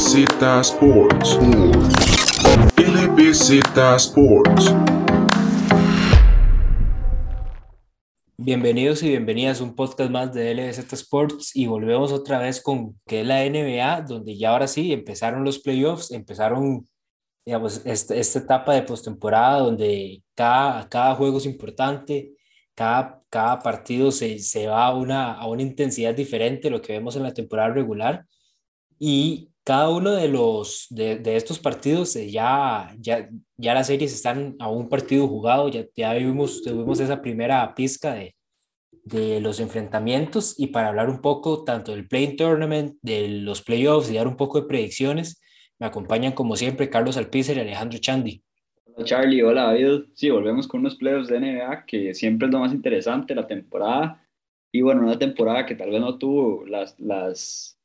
LBZ Sports. LBZ Sports. Bienvenidos y bienvenidas a un podcast más de LBZ Sports y volvemos otra vez con que es la NBA, donde ya ahora sí empezaron los playoffs, empezaron digamos, esta, esta etapa de postemporada donde cada, cada juego es importante, cada, cada partido se, se va a una, a una intensidad diferente lo que vemos en la temporada regular y cada uno de, los, de, de estos partidos eh, ya, ya, ya las series están a un partido jugado, ya, ya vimos, tuvimos esa primera pizca de, de los enfrentamientos y para hablar un poco tanto del Play Tournament, de los playoffs y dar un poco de predicciones, me acompañan como siempre Carlos Alpícer y Alejandro Chandi. Charlie, hola David. Sí, volvemos con unos playoffs de NBA que siempre es lo más interesante la temporada. Y bueno, una temporada que tal vez no tuvo las, las,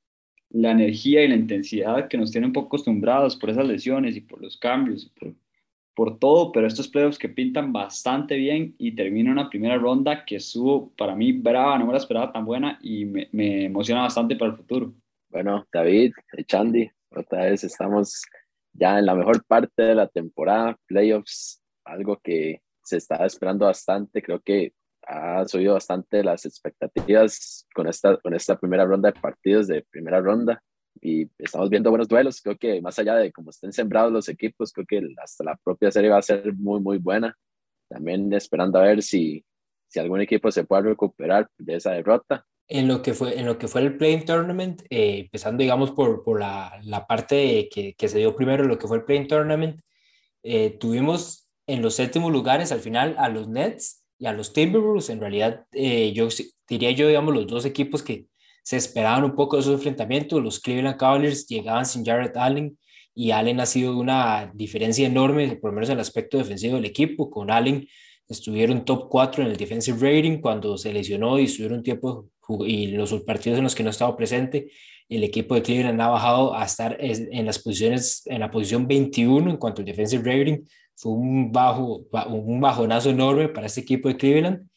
la energía y la intensidad que nos tienen un poco acostumbrados por esas lesiones y por los cambios, por, todo, pero estos playoffs que pintan bastante bien y termina una primera ronda que estuvo para mí brava, no me la esperaba tan buena y me, emociona bastante para el futuro. Bueno, David, Chandi, otra vez estamos ya en la mejor parte de la temporada, playoffs, algo que se está esperando bastante. Creo que ha subido bastante las expectativas con esta, con esta primera ronda de partidos de primera ronda y estamos viendo buenos duelos. Creo que más allá de cómo estén sembrados los equipos, creo que hasta la propia serie va a ser muy, muy buena. También esperando a ver si, si algún equipo se puede recuperar de esa derrota en lo que fue, en lo que fue el Playing Tournament, eh, empezando, digamos, por, por la, la parte que, que, se dio primero, lo que fue el Playing Tournament, eh, tuvimos en los séptimos lugares al final a los Nets y a los Timberwolves. En realidad, eh, yo diría yo, digamos, los dos equipos que se esperaban un poco de esos enfrentamientos. Los Cleveland Cavaliers llegaban sin Jared Allen y Allen ha sido una diferencia enorme, por lo menos en el aspecto defensivo del equipo. Con Allen estuvieron top 4 en el defensive rating cuando se lesionó y estuvieron un tiempo y los partidos en los que no estaba presente, el equipo de Cleveland ha bajado a estar en las posiciones, en la posición 21 en cuanto al defensive rating. Fue un, bajo, un bajonazo enorme para este equipo de Cleveland.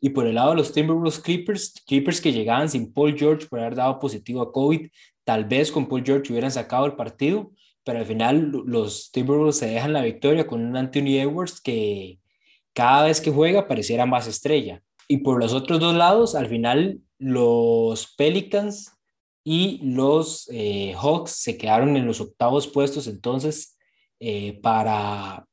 Y por el lado de los Timberwolves Clippers, Clippers que llegaban sin Paul George por haber dado positivo a COVID, tal vez con Paul George hubieran sacado el partido, pero al final los Timberwolves se dejan la victoria con un Anthony Edwards que cada vez que juega pareciera más estrella. Y por los otros dos lados, al final los Pelicans y los eh, Hawks se quedaron en los octavos puestos entonces eh, para,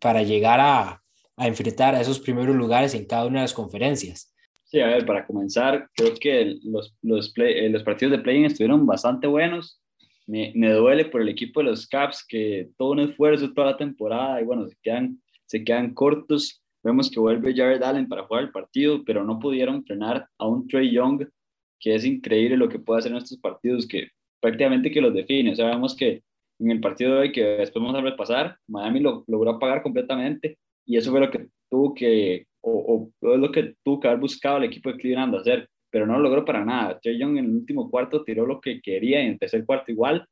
para llegar a, a, enfrentar a esos primeros lugares en cada una de las conferencias. Sí, a ver, para comenzar, creo que los, los, los partidos de play estuvieron bastante buenos. Me, me, duele por el equipo de los Caps que todo un esfuerzo toda la temporada y bueno, se quedan, se quedan cortos Vemos que vuelve Jared Allen para jugar el partido, pero no pudieron frenar a un Trey Young, que es increíble lo que puede hacer en estos partidos, que prácticamente que los define. O sea, vemos que en el partido de hoy, que después vamos a repasar, Miami lo logró apagar completamente y eso fue lo que tuvo que, o, o lo que tuvo que haber buscado el equipo de Cleveland hacer, pero no lo logró para nada. Trey Young en el último cuarto tiró lo que quería y en el tercer cuarto igual.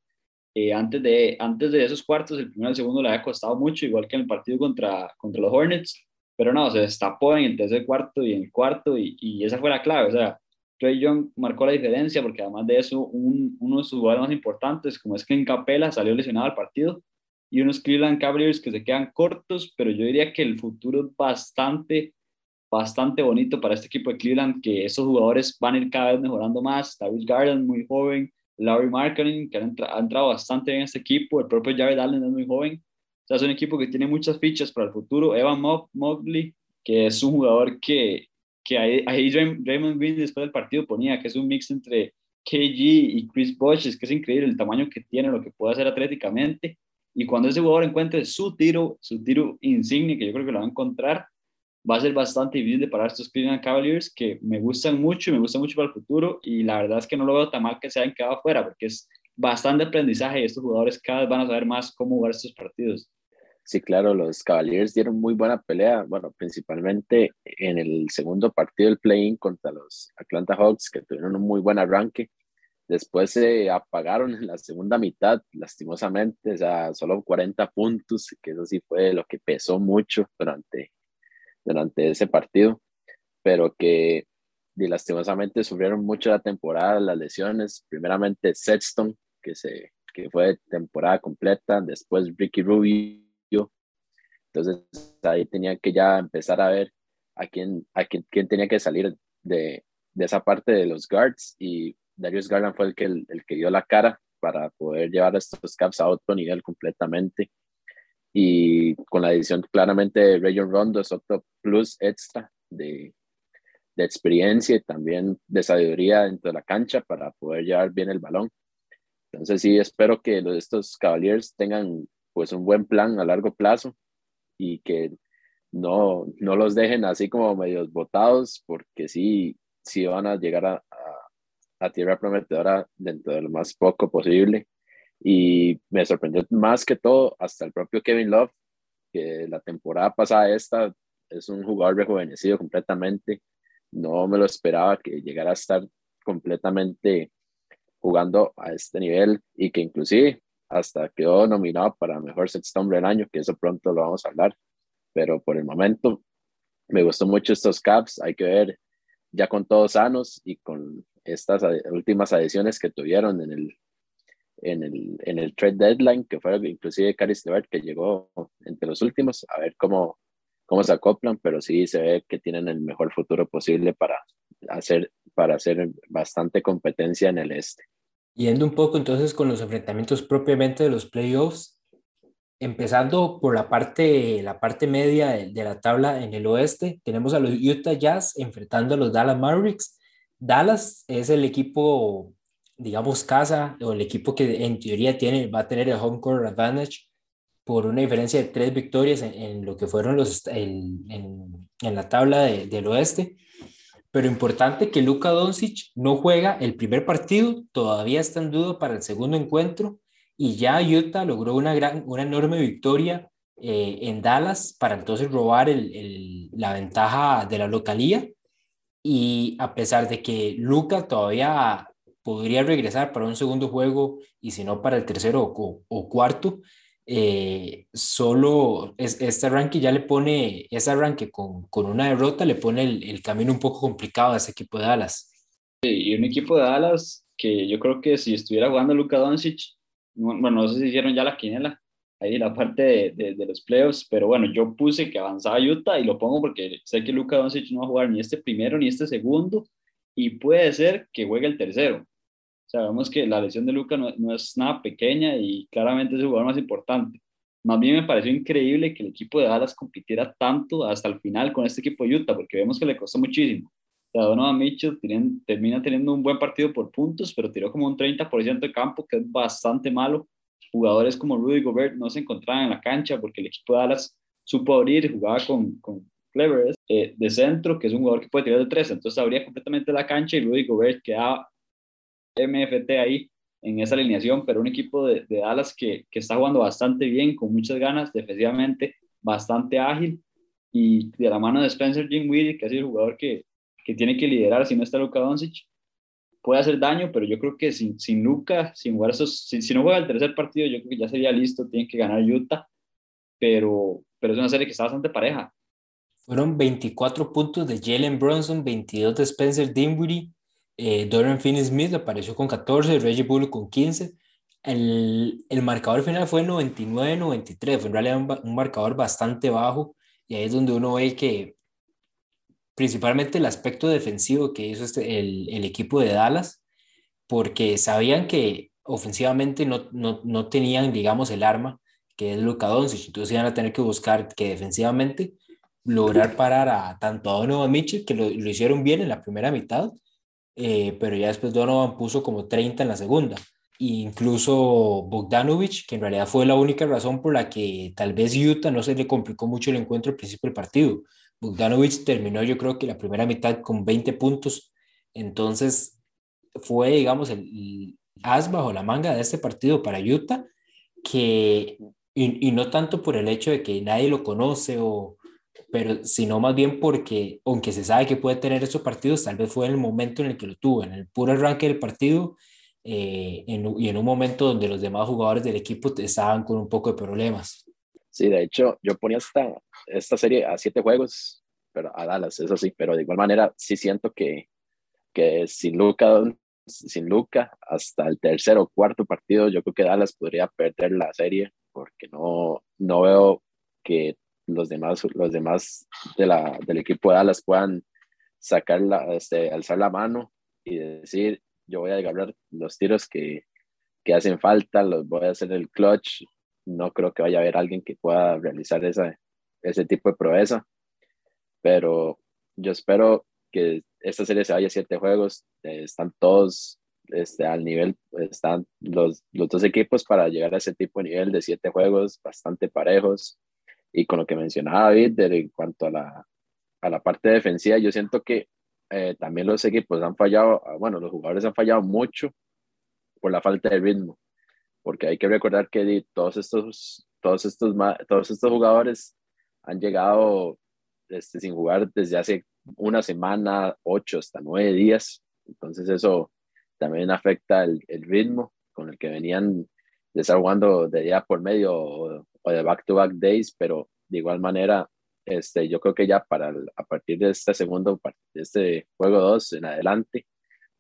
Eh, antes, de, antes de esos cuartos, el primero y el segundo le había costado mucho, igual que en el partido contra, contra los Hornets pero no, se destapó en el tercer cuarto y en el cuarto y, y esa fue la clave, o sea, Trey Young marcó la diferencia porque además de eso, un, uno de sus jugadores más importantes, como es Clint Capela, salió lesionado al partido y unos Cleveland Cavaliers que se quedan cortos, pero yo diría que el futuro es bastante, bastante bonito para este equipo de Cleveland, que esos jugadores van a ir cada vez mejorando más. Darius Garland, muy joven, Larry Marketing, que ha, entrado, ha entrado bastante bien en este equipo, el propio Jared Allen es muy joven, sea, es un equipo que tiene muchas fichas para el futuro. Evan Mobley, que es un jugador que, que ahí, Raymond Green después del partido ponía que es un mix entre KG y Chris Bosh, es que es increíble el tamaño que tiene, lo que puede hacer atléticamente. Y cuando ese jugador encuentre su tiro, su tiro insignia, que yo creo que lo va a encontrar, va a ser bastante difícil de parar estos Cleveland Cavaliers que me gustan mucho me gustan mucho para el futuro. Y la verdad es que no lo veo tan mal que se hayan quedado afuera, porque es bastante aprendizaje y estos jugadores cada vez van a saber más cómo jugar estos partidos. Sí, claro, los Cavaliers dieron muy buena pelea, bueno, principalmente en el segundo partido del play-in contra los Atlanta Hawks, que tuvieron un muy buen arranque. Después se apagaron en la segunda mitad, lastimosamente, o sea, solo 40 puntos, que eso sí fue lo que pesó mucho durante, durante ese partido, pero que y lastimosamente sufrieron mucho la temporada, las lesiones, primeramente Sexton, que, se, que fue temporada completa, después Ricky Rubio. Entonces ahí tenía que ya empezar a ver a quién, a quién, quién tenía que salir de, de, esa parte de los guards y Darius Garland fue el que, el, que dio la cara para poder llevar a estos Caps a otro nivel completamente. Y con la edición claramente de Rayon Rondo es otro plus extra de, de experiencia y también de sabiduría dentro de la cancha para poder llevar bien el balón. Entonces sí, espero que estos Cavaliers tengan pues un buen plan a largo plazo y que no, no los dejen así como medios botados porque sí, sí van a llegar a, a, a tierra prometedora dentro de lo más poco posible. Y me sorprendió más que todo hasta el propio Kevin Love, que la temporada pasada esta es un jugador rejuvenecido completamente no me lo esperaba que llegara a estar completamente jugando a este nivel y que inclusive hasta quedó nominado para mejor sexto hombre del año, que eso pronto lo vamos a hablar. Pero por el momento me gustó mucho estos caps, hay que ver ya con todos sanos y con estas últimas adiciones que tuvieron en el, en el, en el trade deadline, que fue inclusive Caris Levert, que llegó entre los últimos, a ver cómo, cómo se acoplan, pero sí se ve que tienen el mejor futuro posible para hacer, para hacer bastante competencia en el este. Yendo un poco entonces con los enfrentamientos propiamente de los playoffs, empezando por la parte, la parte media de, de, la tabla en el oeste, tenemos a los Utah Jazz enfrentando a los Dallas Mavericks. Dallas es el equipo, digamos, casa, o el equipo que en teoría tiene, va a tener el home court advantage por una diferencia de tres victorias en, lo que fueron los, en, en, la tabla del oeste. Pero importante que Luka Doncic no juega el primer partido, todavía está en duda para el segundo encuentro y ya Utah logró una, gran, una enorme victoria eh, en Dallas para entonces robar el, el, la ventaja de la localía. Y a pesar de que Luka todavía podría regresar para un segundo juego y si no para el tercero o, o cuarto, eh, solo es, este arranque ya le pone, ese arranque con, con una derrota le pone el, el, camino un poco complicado a ese equipo de Dallas. y un equipo de Dallas que yo creo que si estuviera jugando Luka Doncic, bueno, no sé si hicieron ya la quinela, ahí la parte de, de, de, los playoffs, pero bueno, yo puse que avanzaba Utah y lo pongo porque sé que Luka Doncic no va a jugar ni este primero ni este segundo y puede ser que juegue el tercero. Sabemos que la lesión de Luca no, no, es nada pequeña y claramente es el jugador más importante. Más bien me pareció increíble que el equipo de Dallas compitiera tanto hasta el final con este equipo de Utah, porque vemos que le costó muchísimo. O sea, Donovan Mitchell tienen, termina teniendo un buen partido por puntos, pero tiró como un 30% de campo, que es bastante malo. Jugadores como Rudy Gobert no se encontraban en la cancha porque el equipo de Dallas supo abrir, jugaba con, con Cleveres eh, de centro, que es un jugador que puede tirar de tres, entonces abría completamente la cancha y Rudy Gobert quedaba MFT ahí en esa alineación, pero un equipo de, de Dallas que, que, está jugando bastante bien, con muchas ganas, defensivamente bastante ágil y de la mano de Spencer Dinwiddie, que es el jugador que, que tiene que liderar si no está Luka Doncic, puede hacer daño, pero yo creo que sin, sin Luka, sin jugar esos, si, si, no juega el tercer partido, yo creo que ya sería listo, tiene que ganar Utah, pero, pero es una serie que está bastante pareja. Fueron 24 puntos de Jalen Brunson, 22 de Spencer Dinwiddie, eh, Dorian Finney-Smith apareció con 14, Reggie Bullock con 15. El, el marcador final fue 99-93, fue en realidad un, un, marcador bastante bajo. Y ahí es donde uno ve que principalmente el aspecto defensivo que hizo este, el, el equipo de Dallas, porque sabían que ofensivamente no, no, no tenían, digamos, el arma que es Luka Doncic, entonces iban a tener que buscar que defensivamente lograr parar a tanto a Donovan Mitchell, que lo, lo hicieron bien en la primera mitad, eh, pero ya después Donovan puso como 30 en la segunda. E incluso Bogdanovich, que en realidad fue la única razón por la que tal vez Utah no se le complicó mucho el encuentro al principio del partido. Bogdanovich terminó yo creo que la primera mitad con 20 puntos, entonces fue digamos el, as bajo la manga de este partido para Utah, que, y, y no tanto por el hecho de que nadie lo conoce o, pero sino más bien porque, aunque se sabe que puede tener esos partidos, tal vez fue en el momento en el que lo tuvo, en el puro arranque del partido eh, en, y en un momento donde los demás jugadores del equipo estaban con un poco de problemas. Sí, de hecho, yo ponía esta, esta serie a siete juegos, pero a Dallas, eso sí, pero de igual manera sí siento que, que si Luca sin Luca hasta el tercer o cuarto partido, yo creo que Dallas podría perder la serie porque no, no veo que los demás, los demás de la, del equipo de Dallas puedan sacar la, este, alzar la mano y decir, yo voy a agarrar los tiros que, que hacen falta, los voy a hacer el clutch. No creo que vaya a haber alguien que pueda realizar esa, ese tipo de proeza, pero yo espero que esta serie se vaya a siete juegos, eh, están todos este, al nivel, están los, los dos equipos para llegar a ese tipo de nivel de siete juegos bastante parejos. Y con lo que mencionaba David en cuanto a la, a la parte defensiva, yo siento que eh, también los equipos han fallado, ah, bueno, los jugadores han fallado mucho por la falta de ritmo, porque hay que recordar que todos estos, todos estos, todos estos jugadores han llegado este, sin jugar desde hace una semana, ocho hasta nueve días. Entonces eso también afecta el, el ritmo con el que venían de estar jugando de día por medio o, de back-to-back days, pero de igual manera, este, yo creo que ya para a partir de este segundo, de este juego 2 en adelante,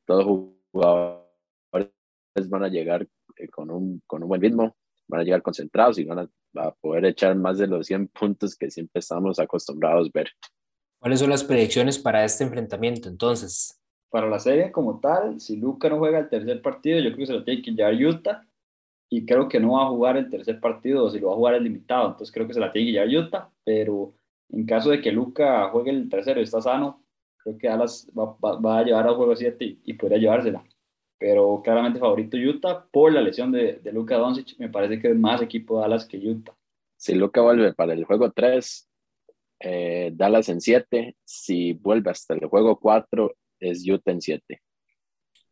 todos los jugadores van a llegar eh, con un, con un buen ritmo, van a llegar concentrados y van a, a poder echar más de los 100 puntos que siempre estamos acostumbrados a ver. ¿Cuáles son las predicciones para este enfrentamiento entonces? Para la serie como tal, si Luca no juega el tercer partido, yo creo que se lo tiene que llevar Utah y creo que no va a jugar el tercer partido, si lo va a jugar es limitado, entonces creo que se la tiene que llevar Utah, pero en caso de que Luca juegue el tercero y está sano, creo que Dallas va, va, a llevar al juego 7 y, podría llevársela. Pero claramente favorito Utah por la lesión de, de Luca Doncic, me parece que es más equipo Dallas que Utah. Si Luca vuelve para el juego 3, eh, Dallas en 7. Si vuelve hasta el juego 4, es Utah en 7.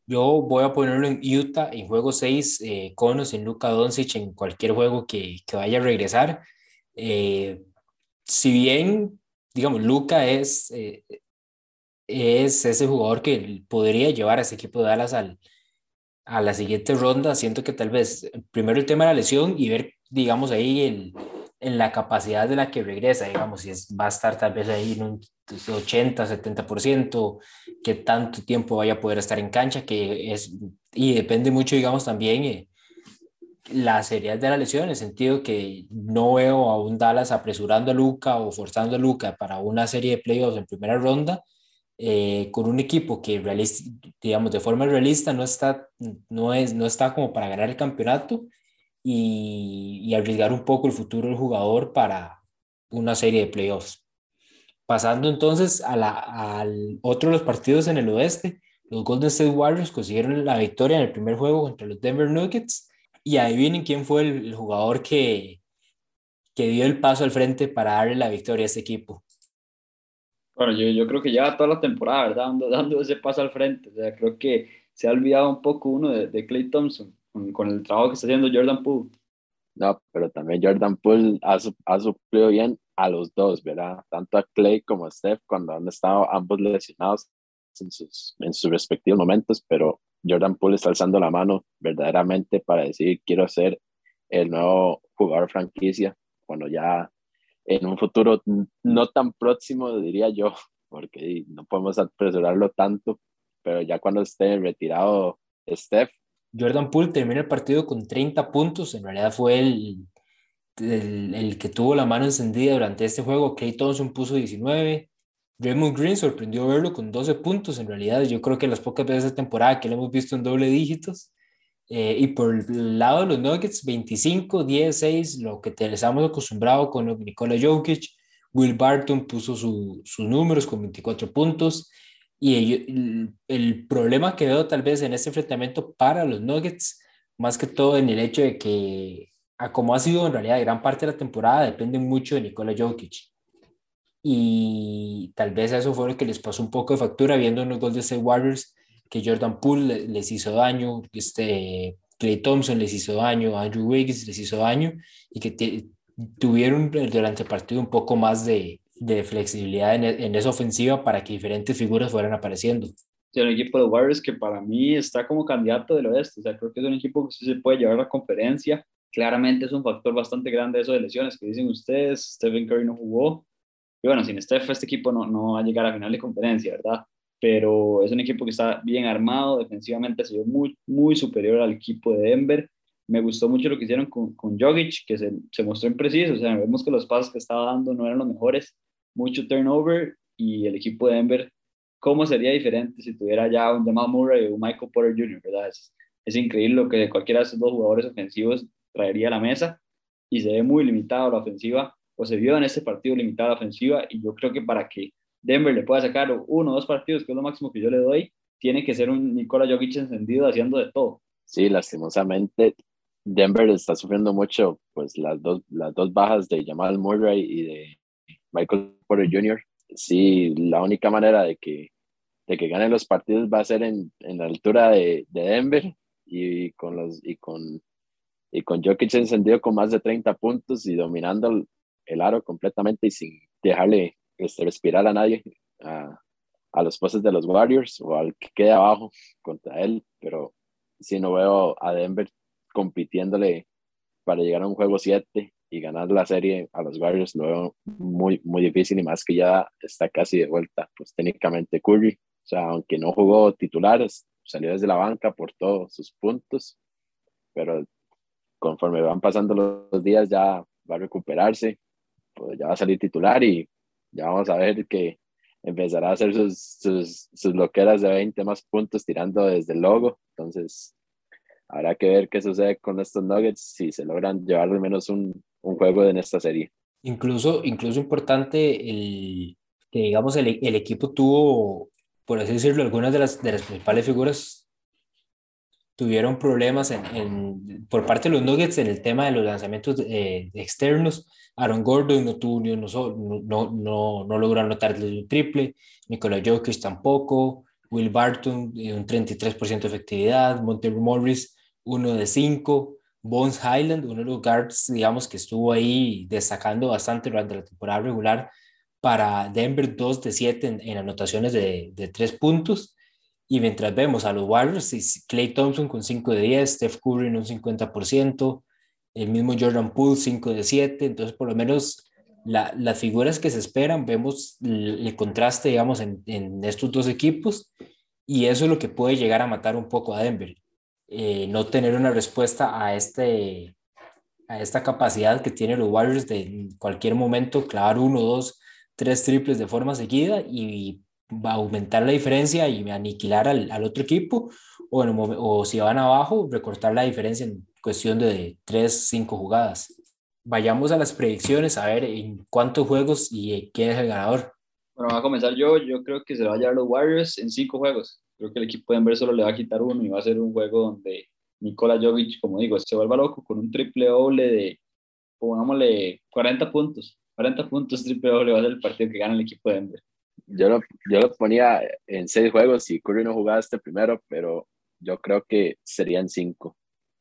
Yo voy a ponerlo en Utah en juego 6, eh, Conos en Luka Doncic en cualquier juego que, que vaya a regresar. Eh, si bien, digamos, Luca es, eh, es ese jugador que podría llevar a ese equipo de Dallas al, a la siguiente ronda, siento que tal vez primero el tema de la lesión y ver, digamos, ahí el, en la capacidad de la que regresa, digamos, si es, va a estar tal vez ahí en un 80, 70%, qué tanto tiempo vaya a poder estar en cancha, que es, y depende mucho, digamos, también eh, la seriedad de la lesión, en el sentido que no veo a un Dallas apresurando a Luca o forzando a Luca para una serie de playoffs en primera ronda, eh, con un equipo que, digamos, de forma realista no está, no, es, no está como para ganar el campeonato, y, arriesgar un poco el futuro del jugador para una serie de playoffs. Pasando entonces a la, al otro de los partidos en el oeste, los Golden State Warriors consiguieron la victoria en el primer juego contra los Denver Nuggets y adivinen quién fue el, jugador que, que dio el paso al frente para darle la victoria a este equipo. Bueno, yo, yo creo que ya toda la temporada, ¿verdad? Dando, dando ese paso al frente. O sea, creo que se ha olvidado un poco uno de, de Clay Thompson con, el trabajo que está haciendo Jordan Poole. No, pero también Jordan Poole ha, ha suplido bien a los dos, ¿verdad? Tanto a Clay como a Steph cuando han estado ambos lesionados en sus, en sus respectivos momentos, pero Jordan Poole está alzando la mano verdaderamente para decir quiero ser el nuevo jugador franquicia cuando ya en un futuro no tan próximo diría yo porque no podemos apresurarlo tanto pero ya cuando esté retirado Steph Jordan Poole termina el partido con 30 puntos, en realidad fue el, el, que tuvo la mano encendida durante este juego. Clay Thompson puso 19. Raymond Green sorprendió verlo con 12 puntos. En realidad, yo creo que las pocas veces de temporada que lo hemos visto en doble dígitos. Eh, y por el lado de los Nuggets, 25, 10, 6, lo que te les hemos acostumbrado con Nikola Jokic. Will Barton puso sus números con 24 puntos. Y el, problema que veo tal vez en este enfrentamiento para los Nuggets, más que todo en el hecho de que, a como ha sido en realidad gran parte de la temporada, depende mucho de Nikola Jokic. Y tal vez eso fue lo que les pasó un poco de factura viendo en los Golden State Warriors que Jordan Poole les hizo daño, este, Clay Thompson les hizo daño, Andrew Wiggins les hizo daño y que tuvieron durante el partido un poco más de, de flexibilidad en, en, esa ofensiva para que diferentes figuras fueran apareciendo. Sí, un equipo de Warriors que para mí está como candidato del oeste, o sea, creo que es un equipo que sí se puede llevar a la conferencia. Claramente es un factor bastante grande eso de lesiones que dicen ustedes, Stephen Curry no jugó, y bueno, sin Steph este equipo no, no va a llegar a final de conferencia, ¿verdad? pero es un equipo que está bien armado, defensivamente ha sido muy, muy superior al equipo de Denver. Me gustó mucho lo que hicieron con, con Jogic, que se, se mostró impreciso, o sea, vemos que los pasos que estaba dando no eran los mejores, mucho turnover y el equipo de Denver, ¿cómo sería diferente si tuviera ya un Jamal Murray o un Michael Porter Jr., verdad? Es, es increíble lo que cualquiera de esos dos jugadores ofensivos traería a la mesa y se ve muy limitado la ofensiva, o se vio en este partido limitada la ofensiva, y yo creo que para que Denver le pueda sacar uno o dos partidos, que es lo máximo que yo le doy, tiene que ser un Nikola Jokic encendido haciendo de todo. Sí, lastimosamente Denver está sufriendo mucho, pues las dos, las dos bajas de Jamal Murray y de Michael Porter Jr. Sí, la única manera de que, de que ganen los partidos va a ser en, en la altura de, de, Denver y con, los, y, con, y con Jokic encendido con más de 30 puntos y dominando el, el aro completamente y sin dejarle este, respirar a nadie, a, a los postes de los Warriors o al que quede abajo contra él, pero si no veo a Denver compitiéndole para llegar a un juego 7 y ganar la serie a los Warriors lo veo muy, muy difícil y más que ya está casi de vuelta, pues técnicamente Curry, o sea, aunque no jugó titulares, salió desde la banca por todos sus puntos, pero conforme van pasando los días ya va a recuperarse, pues ya va a salir titular y ya vamos a ver que empezará a hacer sus, sus, sus loqueras de 20 más puntos tirando desde el logo, entonces habrá que ver qué sucede con estos Nuggets si se logran llevar al menos un, un juego en esta serie. Incluso, incluso importante el, que digamos el, el, equipo tuvo, por así decirlo, algunas de las, de las principales figuras tuvieron problemas en, en, por parte de los Nuggets en el tema de los lanzamientos eh, externos. Aaron Gordon no tuvo ni uno no, no, no, logró anotar un triple, Nikola Jokic tampoco, Will Barton un 33% de efectividad, Montel Morris uno de 5, Bones Highland, uno de los guards, digamos, que estuvo ahí destacando bastante durante la temporada regular para Denver, 2 de 7 en, en anotaciones de, de 3 puntos. Y mientras vemos a los Warriors, Clay Thompson con 5 de 10, Steph Curry en un 50%, el mismo Jordan Poole 5 de 7, entonces por lo menos la, las figuras que se esperan, vemos el, el contraste, digamos, en, en, estos dos equipos y eso es lo que puede llegar a matar un poco a Denver. Eh, no tener una respuesta a, este, a esta capacidad que tienen los Warriors de en cualquier momento clavar uno, dos, tres triples de forma seguida y va a aumentar la diferencia y aniquilar al, al otro equipo o, en o si van abajo, recortar la diferencia en cuestión de tres, cinco jugadas. Vayamos a las predicciones a ver en cuántos juegos y quién es el ganador. Bueno, va a comenzar yo. Yo creo que se va a llevar los Warriors en cinco juegos. Creo que el equipo de Denver solo le va a quitar uno y va a ser un juego donde Nikola Jovic, como digo, se vuelva loco con un triple doble de, pongámosle, 40 puntos. 40 puntos triple doble va a ser el partido que gana el equipo de Denver. Yo lo, yo lo ponía en seis juegos si Curry no jugaba este primero, pero yo creo que serían cinco.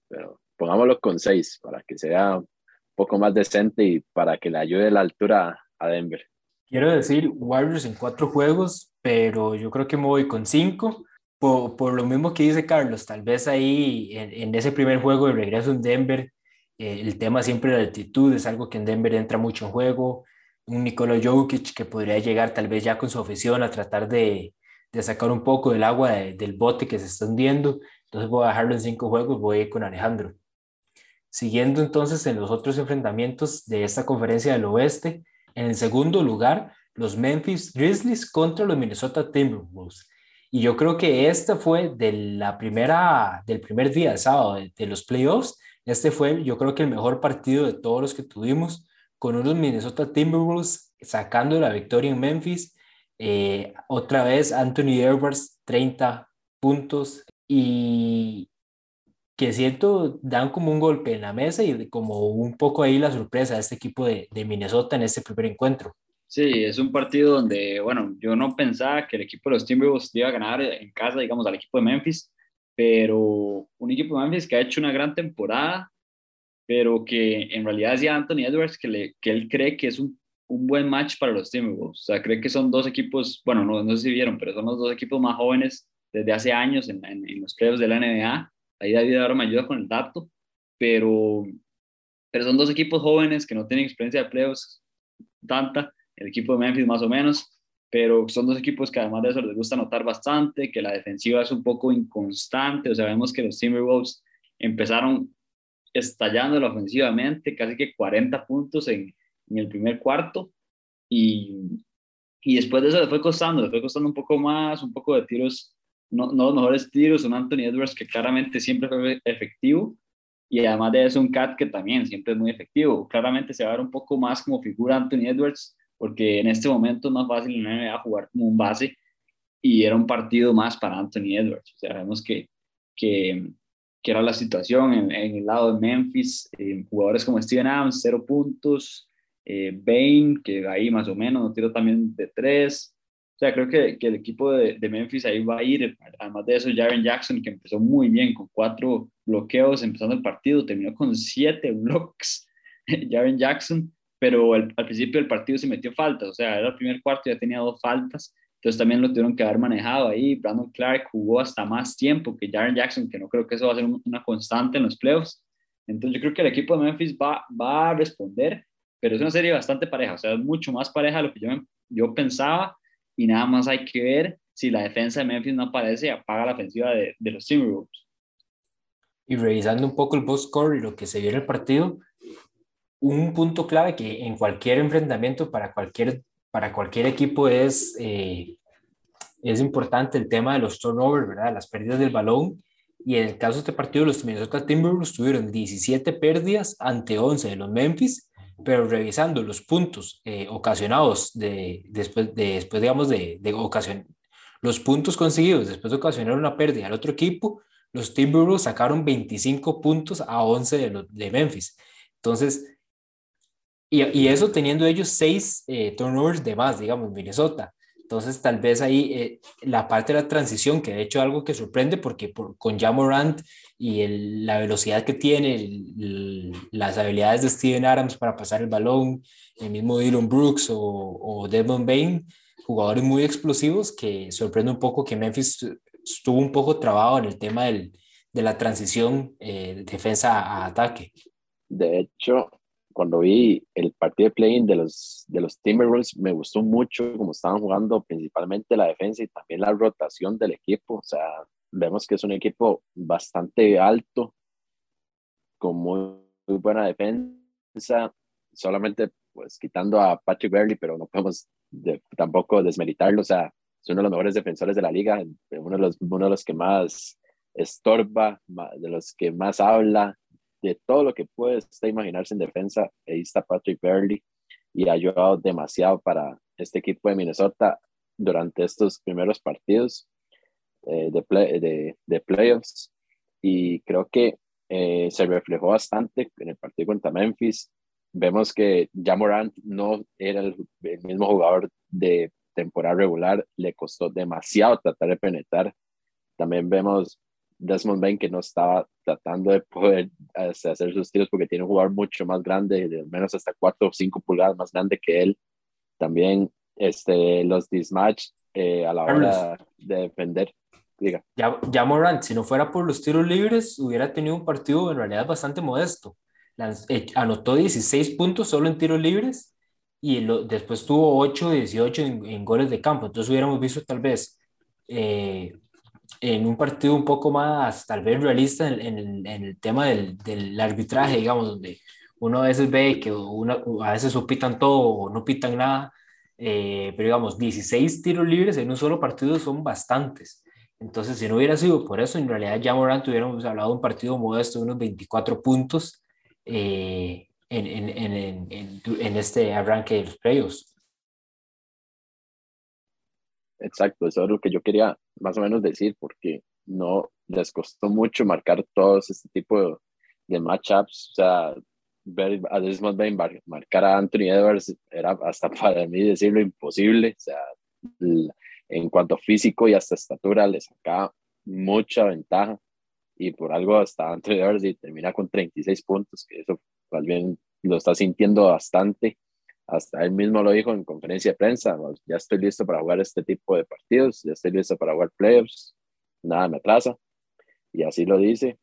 Pero pongámoslo con seis para que sea un poco más decente y para que le ayude la altura a Denver. Quiero decir Warriors en cuatro juegos, pero yo creo que me voy con cinco. Por, por lo mismo que dice Carlos, tal vez ahí en, en ese primer juego de regreso en Denver, eh, el tema siempre de la altitud es algo que en Denver entra mucho en juego un Nikola Jokic que podría llegar tal vez ya con su afición a tratar de, de sacar un poco del agua de, del bote que se está hundiendo. Entonces voy a dejarlo en cinco juegos, voy a ir con Alejandro. Siguiendo entonces en los otros enfrentamientos de esta conferencia del oeste, en el segundo lugar, los Memphis Grizzlies contra los Minnesota Timberwolves. Y yo creo que este fue de la primera, del primer día, de sábado, de, los playoffs. Este fue, yo creo que el mejor partido de todos los que tuvimos con unos Minnesota Timberwolves sacando la victoria en Memphis. Eh, otra vez Anthony Edwards, 30 puntos y que siento dan como un golpe en la mesa y como un poco ahí la sorpresa de este equipo de, de Minnesota en este primer encuentro. Sí, es un partido donde, bueno, yo no pensaba que el equipo de los Timberwolves iba a ganar en casa, digamos, al equipo de Memphis, pero un equipo de Memphis que ha hecho una gran temporada, pero que en realidad decía Anthony Edwards que, le, que él cree que es un, un, buen match para los Timberwolves. O sea, cree que son dos equipos, bueno, no, no sé si vieron, pero son los dos equipos más jóvenes desde hace años en, en, en los playoffs de la NBA. Ahí David ahora me ayuda con el dato, pero, pero son dos equipos jóvenes que no tienen experiencia de playoffs tanta. El equipo de Memphis más o menos. pero son dos equipos que además de eso les gusta anotar bastante, que la defensiva es un poco inconstante, o sea, vemos que los Timberwolves empezaron estallando ofensivamente, casi que 40 puntos en, en el primer cuarto, y, y, después de eso le fue costando, le fue costando un poco más, un poco de tiros, no, no los mejores tiros, un Anthony Edwards que claramente siempre fue efectivo, y además de eso un Cat que también siempre es muy efectivo. Claramente se va a ver un poco más como figura Anthony Edwards, porque en este momento es más fácil en la NBA jugar como un base y era un partido más para Anthony Edwards. O sea, vemos que, que, que era la situación en, en, el lado de Memphis, eh, jugadores como Steven Adams, cero puntos, eh, Bain, que ahí más o menos, no tiró también de tres. O sea, creo que, que el equipo de, de, Memphis ahí va a ir. Además de eso, Jaren Jackson, que empezó muy bien con cuatro bloqueos empezando el partido, terminó con siete blocks. Jaren Jackson, pero al principio del partido se metió faltas, o sea, era el primer cuarto, ya tenía dos faltas, entonces también lo tuvieron que haber manejado ahí. Brandon Clark jugó hasta más tiempo que Jaren Jackson, que no creo que eso va a ser una constante en los playoffs. Entonces yo creo que el equipo de Memphis va, va a responder, pero es una serie bastante pareja, o sea, es mucho más pareja de lo que yo, yo pensaba y nada más hay que ver si la defensa de Memphis no aparece y apaga la ofensiva de, de los Timberwolves. Y revisando un poco el box score y lo que se vio en el partido, un punto clave que en cualquier enfrentamiento para cualquier, para cualquier equipo es, eh, es importante el tema de los turnovers, ¿verdad? Las pérdidas del balón. Y en el caso de este partido, los Minnesota Timberwolves tuvieron 17 pérdidas ante 11 de los Memphis, pero revisando los puntos eh, ocasionados de, después, de, después, digamos, de, de ocasión, los puntos conseguidos después de ocasionar una pérdida al otro equipo, los Timberwolves sacaron 25 puntos a 11 de, los, de Memphis. Entonces, y, y eso teniendo ellos seis eh, turnovers de más, digamos, Minnesota. Entonces, tal vez ahí eh, la parte de la transición, que de hecho algo que sorprende porque por, con Jamorant y la velocidad que tiene, las habilidades de Steven Adams para pasar el balón, el mismo Dylan Brooks o, o Devon Bain, jugadores muy explosivos que sorprende un poco que Memphis estuvo un poco trabado en el tema del, de la transición eh, defensa a ataque. De hecho, cuando vi el partido de playing de los, de los Timberwolves, me gustó mucho cómo estaban jugando principalmente la defensa y también la rotación del equipo. O sea, vemos que es un equipo bastante alto, con muy, buena defensa, solamente pues quitando a Patrick Beverly, pero no podemos tampoco desmeritarlo. O sea, es uno de los mejores defensores de la liga, uno de los, uno de los que más estorba, de los que más habla, de todo lo que puede usted imaginarse en defensa. Ahí está Patrick Beverly y ha ayudado demasiado para este equipo de Minnesota durante estos primeros partidos eh, de, play, de, playoffs. Y creo que eh, se reflejó bastante en el partido contra Memphis. Vemos que Jamorant no era el, el mismo jugador de temporada regular, le costó demasiado tratar de penetrar. También vemos Desmond Bain que no estaba tratando de poder este, hacer sus tiros porque tiene un jugador mucho más grande, de menos hasta 4 o 5 pulgadas más grande que él. También este, los dismatch eh, a la hora de defender. Diga. Ya, ya Morant, si no fuera por los tiros libres, hubiera tenido un partido en realidad bastante modesto. Eh, anotó 16 puntos solo en tiros libres y lo, después tuvo 8 18 en, en, goles de campo. Entonces hubiéramos visto tal vez eh, en un partido un poco más, tal vez realista en, en, en el tema del, del, arbitraje, digamos, donde uno a veces ve que uno, a veces o pitan todo o no pitan nada, eh, pero digamos, 16 tiros libres en un solo partido son bastantes. Entonces, si no hubiera sido por eso, en realidad ya Morant hubiéramos hablado de un partido modesto de unos 24 puntos eh, en, en, este arranque de los playoffs. Exacto, eso es lo que yo quería más o menos decir, porque no les costó mucho marcar todos este tipo de, de matchups. O sea, ver a Desmond Bain marcar a Anthony Edwards era hasta para mí decirlo imposible. O sea, en cuanto a físico y hasta estatura, le sacaba mucha ventaja. Y por algo hasta Anthony Edwards y termina con 36 puntos, que eso más bien lo está sintiendo bastante hasta él mismo lo dijo en conferencia de prensa, ya estoy listo para jugar este tipo de partidos, ya estoy listo para jugar playoffs, nada me atrasa, y así lo dice.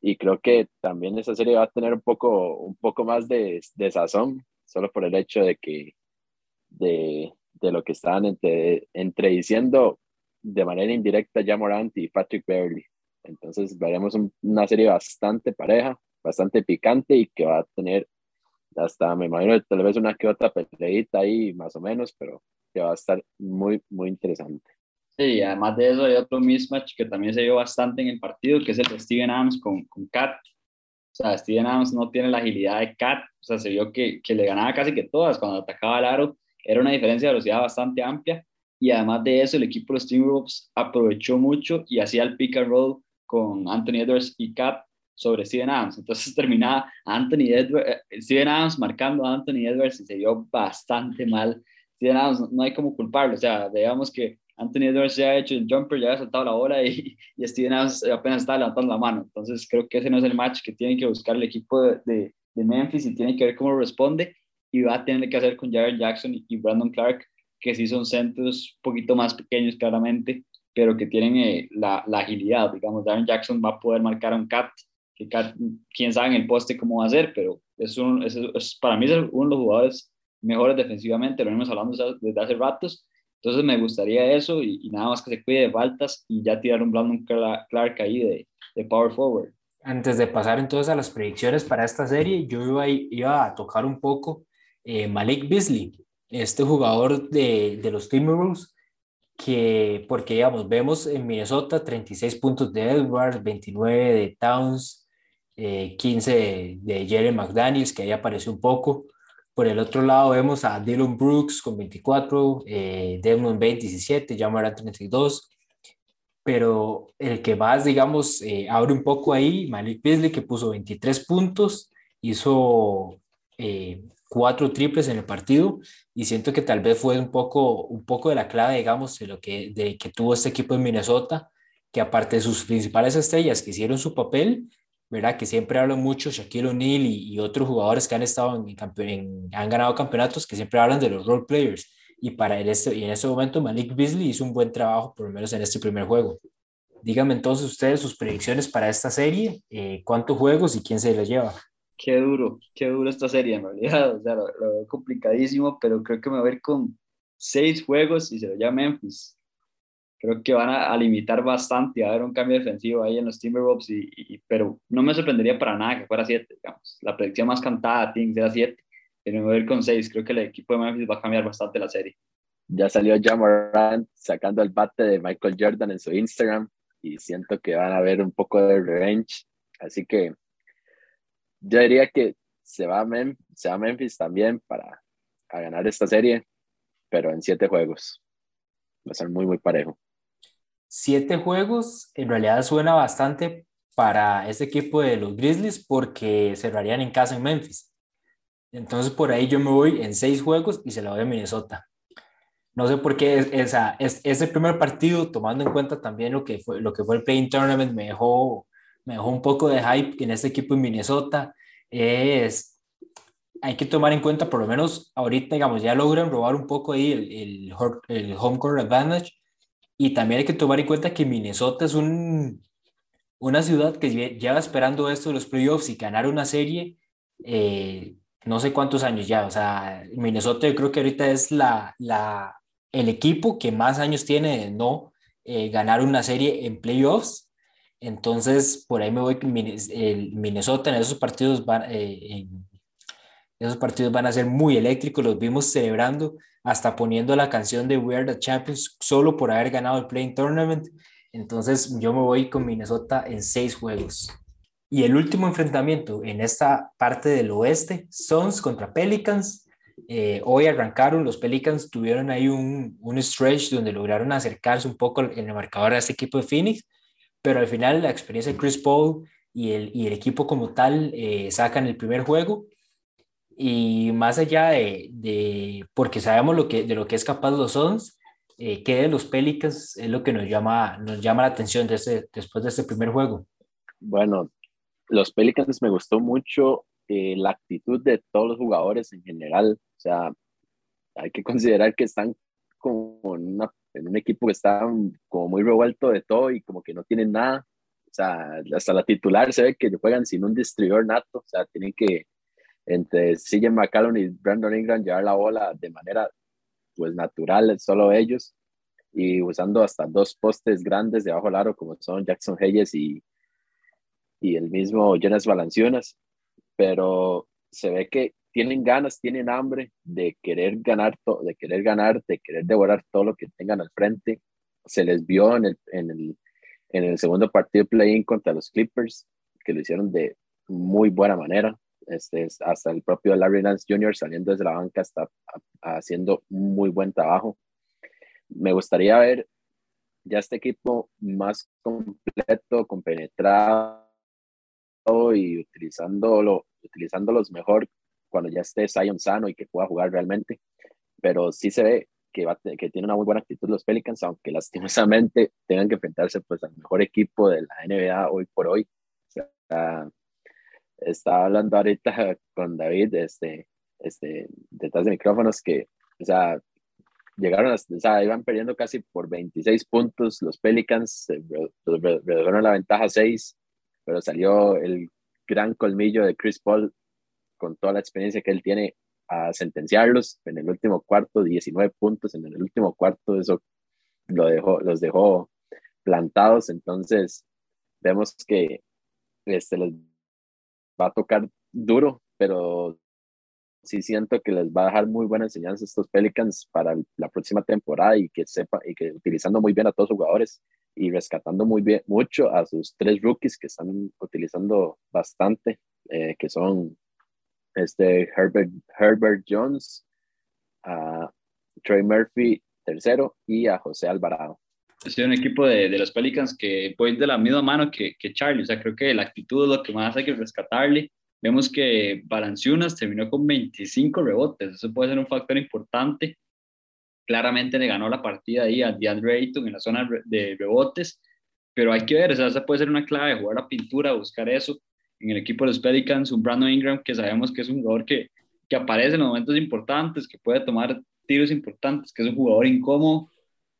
Y creo que también esa serie va a tener un poco, un poco más de, sazón, solo por el hecho de que, de, de lo que estaban entre, diciendo de manera indirecta ya Morant y Patrick Beverly. Entonces veremos una serie bastante pareja, bastante picante y que va a tener hasta, me imagino, tal vez una que otra peleita ahí más o menos, pero que va a estar muy, muy interesante. Sí, además de eso hay otro mismatch que también se vio bastante en el partido, que es el de Steven Adams con, con Kat. O sea, Steven Adams no tiene la agilidad de Kat, o sea, se vio que, que le ganaba casi que todas cuando atacaba el aro, era una diferencia de velocidad bastante amplia y además de eso el equipo de los Timberwolves aprovechó mucho y hacía el pick and roll con Anthony Edwards y Kat sobre Steven Adams. Entonces terminaba Anthony Edwards, eh, Steven Adams marcando a Anthony Edwards y se vio bastante mal. Steven Adams no hay como culparlo, o sea, digamos que Anthony Edwards ya ha hecho el jumper, ya ha saltado la bola y, y Steven Adams apenas está levantando la mano. Entonces creo que ese no es el match que tiene que buscar el equipo de, de, Memphis y tiene que ver cómo responde y va a tener que hacer con Jared Jackson y Brandon Clark, que sí son centros un poquito más pequeños claramente, pero que tienen eh, la, la, agilidad. Digamos, Darren Jackson va a poder marcar a un cat, que quién sabe en el poste cómo va a ser, pero es, un, es, es para mí es uno de los jugadores mejores defensivamente, lo venimos hablando desde hace ratos, entonces me gustaría eso y, nada más que se cuide de faltas y ya tirar un Brandon Clark ahí de, de power forward. Antes de pasar entonces a las predicciones para esta serie, yo iba, iba a tocar un poco eh, Malik Beasley, este jugador de, de los Timberwolves, que, porque digamos, vemos en Minnesota 36 puntos de Edwards, 29 de Towns, 15 eh, de, de Jerry McDaniels, que ahí apareció un poco, por el otro lado vemos a Dylan Brooks con 24, eh, Desmond Bain 17, Jamarant 32, pero el que más, digamos, eh, abre un poco ahí, Malik Beasley, que puso 23 puntos, hizo eh, cuatro triples en el partido y siento que tal vez fue un poco, un poco de la clave, digamos, de lo que, de que tuvo este equipo en Minnesota, que aparte de sus principales estrellas que hicieron su papel, ¿verdad? Que siempre hablan mucho, Shaquille O'Neal y, otros jugadores que han estado en, en, han ganado campeonatos, que siempre hablan de los role players. Y, para en este, y en ese momento Malik Beasley hizo un buen trabajo, por lo menos en este primer juego. Díganme entonces ustedes sus predicciones para esta serie, eh, cuántos juegos y quién se los lleva. Qué duro, qué duro esta serie en realidad, o sea, lo, veo complicadísimo, pero creo que me voy a ir con seis juegos y se lo lleva Memphis creo que van a, limitar bastante, a haber un cambio defensivo ahí en los Timberwolves, y, pero no me sorprendería para nada que fuera 7, digamos. La predicción más cantada, Tings, era 7, pero me voy a ir con 6. Creo que el equipo de Memphis va a cambiar bastante la serie. Ya salió Morant sacando el bate de Michael Jordan en su Instagram y siento que van a ver un poco de revenge. Así que yo diría que se va a, se va a Memphis también para a ganar esta serie, pero en 7 juegos. Va a ser muy, muy parejo siete juegos en realidad suena bastante para este equipo de los Grizzlies porque cerrarían en casa en Memphis. Entonces por ahí yo me voy en seis juegos y se la doy a Minnesota. No sé por qué esa, es, ese primer partido, tomando en cuenta también lo que fue, lo que fue el Playing Tournament, me dejó, me dejó un poco de hype en este equipo en Minnesota. Es, hay que tomar en cuenta, por lo menos ahorita, digamos, ya logran robar un poco ahí el, el, el home court advantage y también hay que tomar en cuenta que Minnesota es un, una ciudad que lleva esperando esto de los playoffs y ganar una serie eh, no sé cuántos años ya. O sea, Minnesota yo creo que ahorita es la, la, el equipo que más años tiene de no eh, ganar una serie en playoffs. Entonces, por ahí me voy, el Minnesota en esos partidos van, eh, esos partidos van a ser muy eléctricos, los vimos celebrando hasta poniendo la canción de We Are the Champions solo por haber ganado el Playing Tournament. Entonces yo me voy con Minnesota en seis juegos. Y el último enfrentamiento en esta parte del oeste, Suns contra Pelicans. Eh, hoy arrancaron, los Pelicans tuvieron ahí un, un stretch donde lograron acercarse un poco en el marcador a este equipo de Phoenix, pero al final la experiencia de Chris Paul y el, y el equipo como tal eh, sacan el primer juego y más allá de, de, porque sabemos lo que, de lo que es capaz los Suns, eh, que de los Pelicans es lo que nos llama, nos llama la atención de ese, después de este primer juego. Bueno, los Pelicans me gustó mucho eh, la actitud de todos los jugadores en general. O sea, hay que considerar que están como en, en un equipo que está como muy revuelto de todo y como que no tienen nada. O sea, hasta la titular se ve que juegan sin un distribuidor nato. O sea, tienen que entre CJ McCallum y Brandon Ingram llevar la bola de manera pues natural, solo ellos, y usando hasta dos postes grandes debajo del aro como son Jackson Hayes y, y el mismo Jonas Valanciunas, pero se ve que tienen ganas, tienen hambre de querer ganar, de querer ganar, de querer devorar todo lo que tengan al frente. Se les vio en el, en el, en el segundo partido play-in contra los Clippers, que lo hicieron de muy buena manera. Este, hasta el propio Larry Nance Jr. saliendo desde la banca está haciendo muy buen trabajo. Me gustaría ver ya este equipo más completo, compenetrado y utilizándolo, utilizándolos mejor cuando ya esté Zion sano y que pueda jugar realmente. Pero sí se ve que, va, que tiene una muy buena actitud los Pelicans, aunque lastimosamente tengan que enfrentarse pues al mejor equipo de la NBA hoy por hoy. Estaba hablando ahorita con David, este, este, detrás de micrófonos, que, o sea, llegaron, a, o sea, iban perdiendo casi por 26 puntos los Pelicans, redujeron la ventaja 6, pero salió el gran colmillo de Chris Paul con toda la experiencia que él tiene a sentenciarlos en el último cuarto, 19 puntos en el último cuarto, eso lo dejó, los dejó plantados, entonces vemos que este, les va a tocar duro, pero sí siento que les va a dejar muy buena enseñanza estos Pelicans para la próxima temporada y que sepa y que utilizando muy bien a todos los jugadores y rescatando muy bien mucho a sus tres rookies que están utilizando bastante, eh, que son este Herbert, Herbert Jones, a Trey Murphy tercero y a José Alvarado. Ha sido un equipo de, de los Pelicans que ir de la misma mano que, que Charlie, o sea, creo que la actitud es lo que más hay que rescatarle. Vemos que Balanciunas terminó con 25 rebotes, eso puede ser un factor importante. Claramente le ganó la partida ahí a DeAndre Ayton en la zona de rebotes, pero hay que ver, o sea, esa puede ser una clave, jugar la pintura, buscar eso en el equipo de los Pelicans, un Brandon Ingram que sabemos que es un jugador que, que aparece en los momentos importantes, que puede tomar tiros importantes, que es un jugador incómodo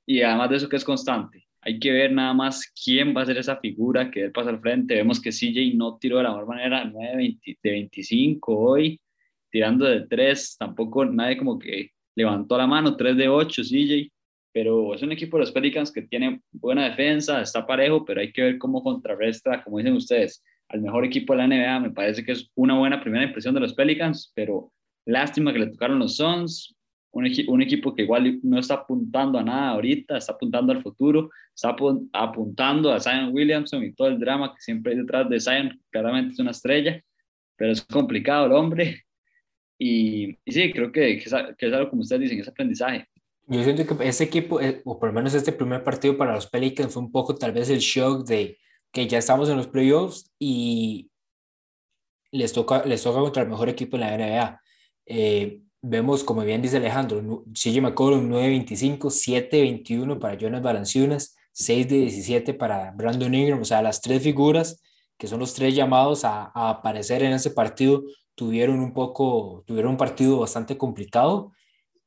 y además de eso que es constante. Hay que ver nada más quién va a ser esa figura que él pasa al frente. Vemos que CJ no tiró de la mejor manera 9 de 25 hoy, tirando de 3, tampoco nadie como que levantó la mano, 3 de 8 CJ, pero es un equipo de los Pelicans que tiene buena defensa, está parejo, pero hay que ver cómo contrarresta, como dicen ustedes, al mejor equipo de la NBA. Me parece que es una buena primera impresión de los Pelicans, pero lástima que le tocaron los Suns, un, un, equipo que igual no está apuntando a nada ahorita, está apuntando al futuro, está apuntando a Zion Williamson y todo el drama que siempre hay detrás de Zion, claramente es una estrella, pero es complicado el hombre. Y, y sí, creo que, que, es, que, es, algo como ustedes dicen, es aprendizaje. Yo siento que ese equipo, eh, o por lo menos este primer partido para los Pelicans fue un poco tal vez el shock de que ya estamos en los playoffs y les toca, les toca contra el mejor equipo en la NBA. Eh, vemos, como bien dice Alejandro, CJ McCollum 9.25, 7.21 para Jonas Valanciunas, 6 de 17 para Brandon Ingram, o sea, las tres figuras que son los tres llamados a, a aparecer en ese partido tuvieron un poco, tuvieron un partido bastante complicado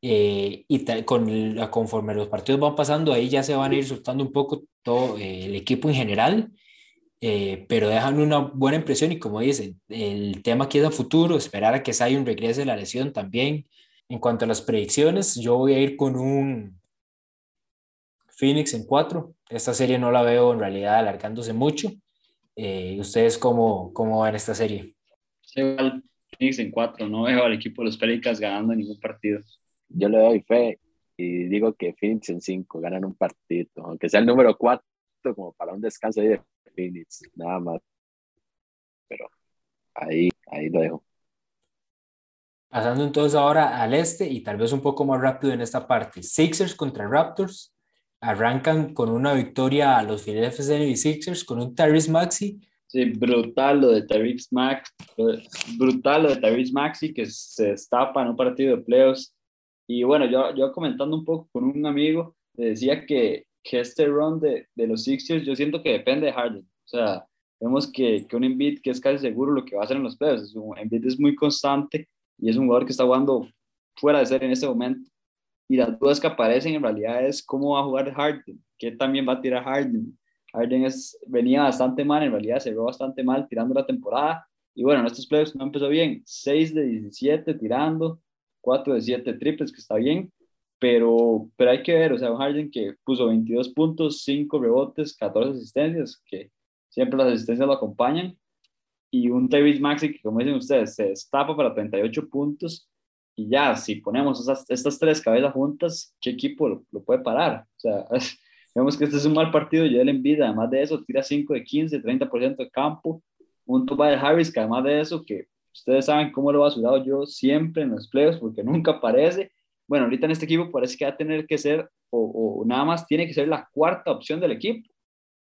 eh, y con, conforme los partidos van pasando, ahí ya se van a ir soltando un poco todo eh, el equipo en general eh, pero dejan una buena impresión y como dicen, el tema aquí es a futuro, esperar a que Zion regrese de la lesión también. En cuanto a las predicciones, yo voy a ir con un Phoenix en 4. Esta serie no la veo en realidad alargándose mucho. Eh, ¿Ustedes cómo, cómo ven esta serie? Igual Phoenix en 4, no veo al equipo de los Pelicans ganando ningún partido. Yo le doy fe y digo que Phoenix en 5 ganan un partido, aunque sea el número 4, como para un descanso ahí de Phoenix, nada más. Pero ahí, ahí lo dejo. Pasando entonces ahora al este y tal vez un poco más rápido en esta parte. Sixers contra Raptors. Arrancan con una victoria a los Philadelphia 76ers con un Tyrese Maxi. Sí, brutal lo de Tyrese Max, brutal lo de Tyrese Maxi que se destapa en un partido de playoffs. Y bueno, yo, yo comentando un poco con un amigo, le decía que que este run de, de, los Sixers yo siento que depende de Harden. O sea, vemos que, que un Embiid que es casi seguro lo que va a hacer en los playoffs. Un Embiid es muy constante y es un jugador que está jugando fuera de ser en este momento. Y las dudas que aparecen en realidad es cómo va a jugar Harden, qué también va a tirar Harden. Harden es, venía bastante mal, en realidad se vio bastante mal tirando la temporada. Y bueno, en estos playoffs no empezó bien. 6 de 17 tirando, 4 de 7 triples, que está bien pero, pero hay que ver, o sea, un Harden que puso 22 puntos, 5 rebotes, 14 asistencias, que siempre las asistencias lo acompañan, y un Tyrese Maxi que, como dicen ustedes, se destapa para 38 puntos, y ya, si ponemos estas tres cabezas juntas, ¿qué equipo lo, puede parar? O sea, vemos que este es un mal partido, Joel Embiid, además de eso, tira 5 de 15, 30% de campo, un Tobias Harris, que además de eso, que ustedes saben cómo lo ha sudado yo siempre en los playoffs, porque nunca aparece, bueno, ahorita en este equipo parece que va a tener que ser, o, nada más tiene que ser la cuarta opción del equipo.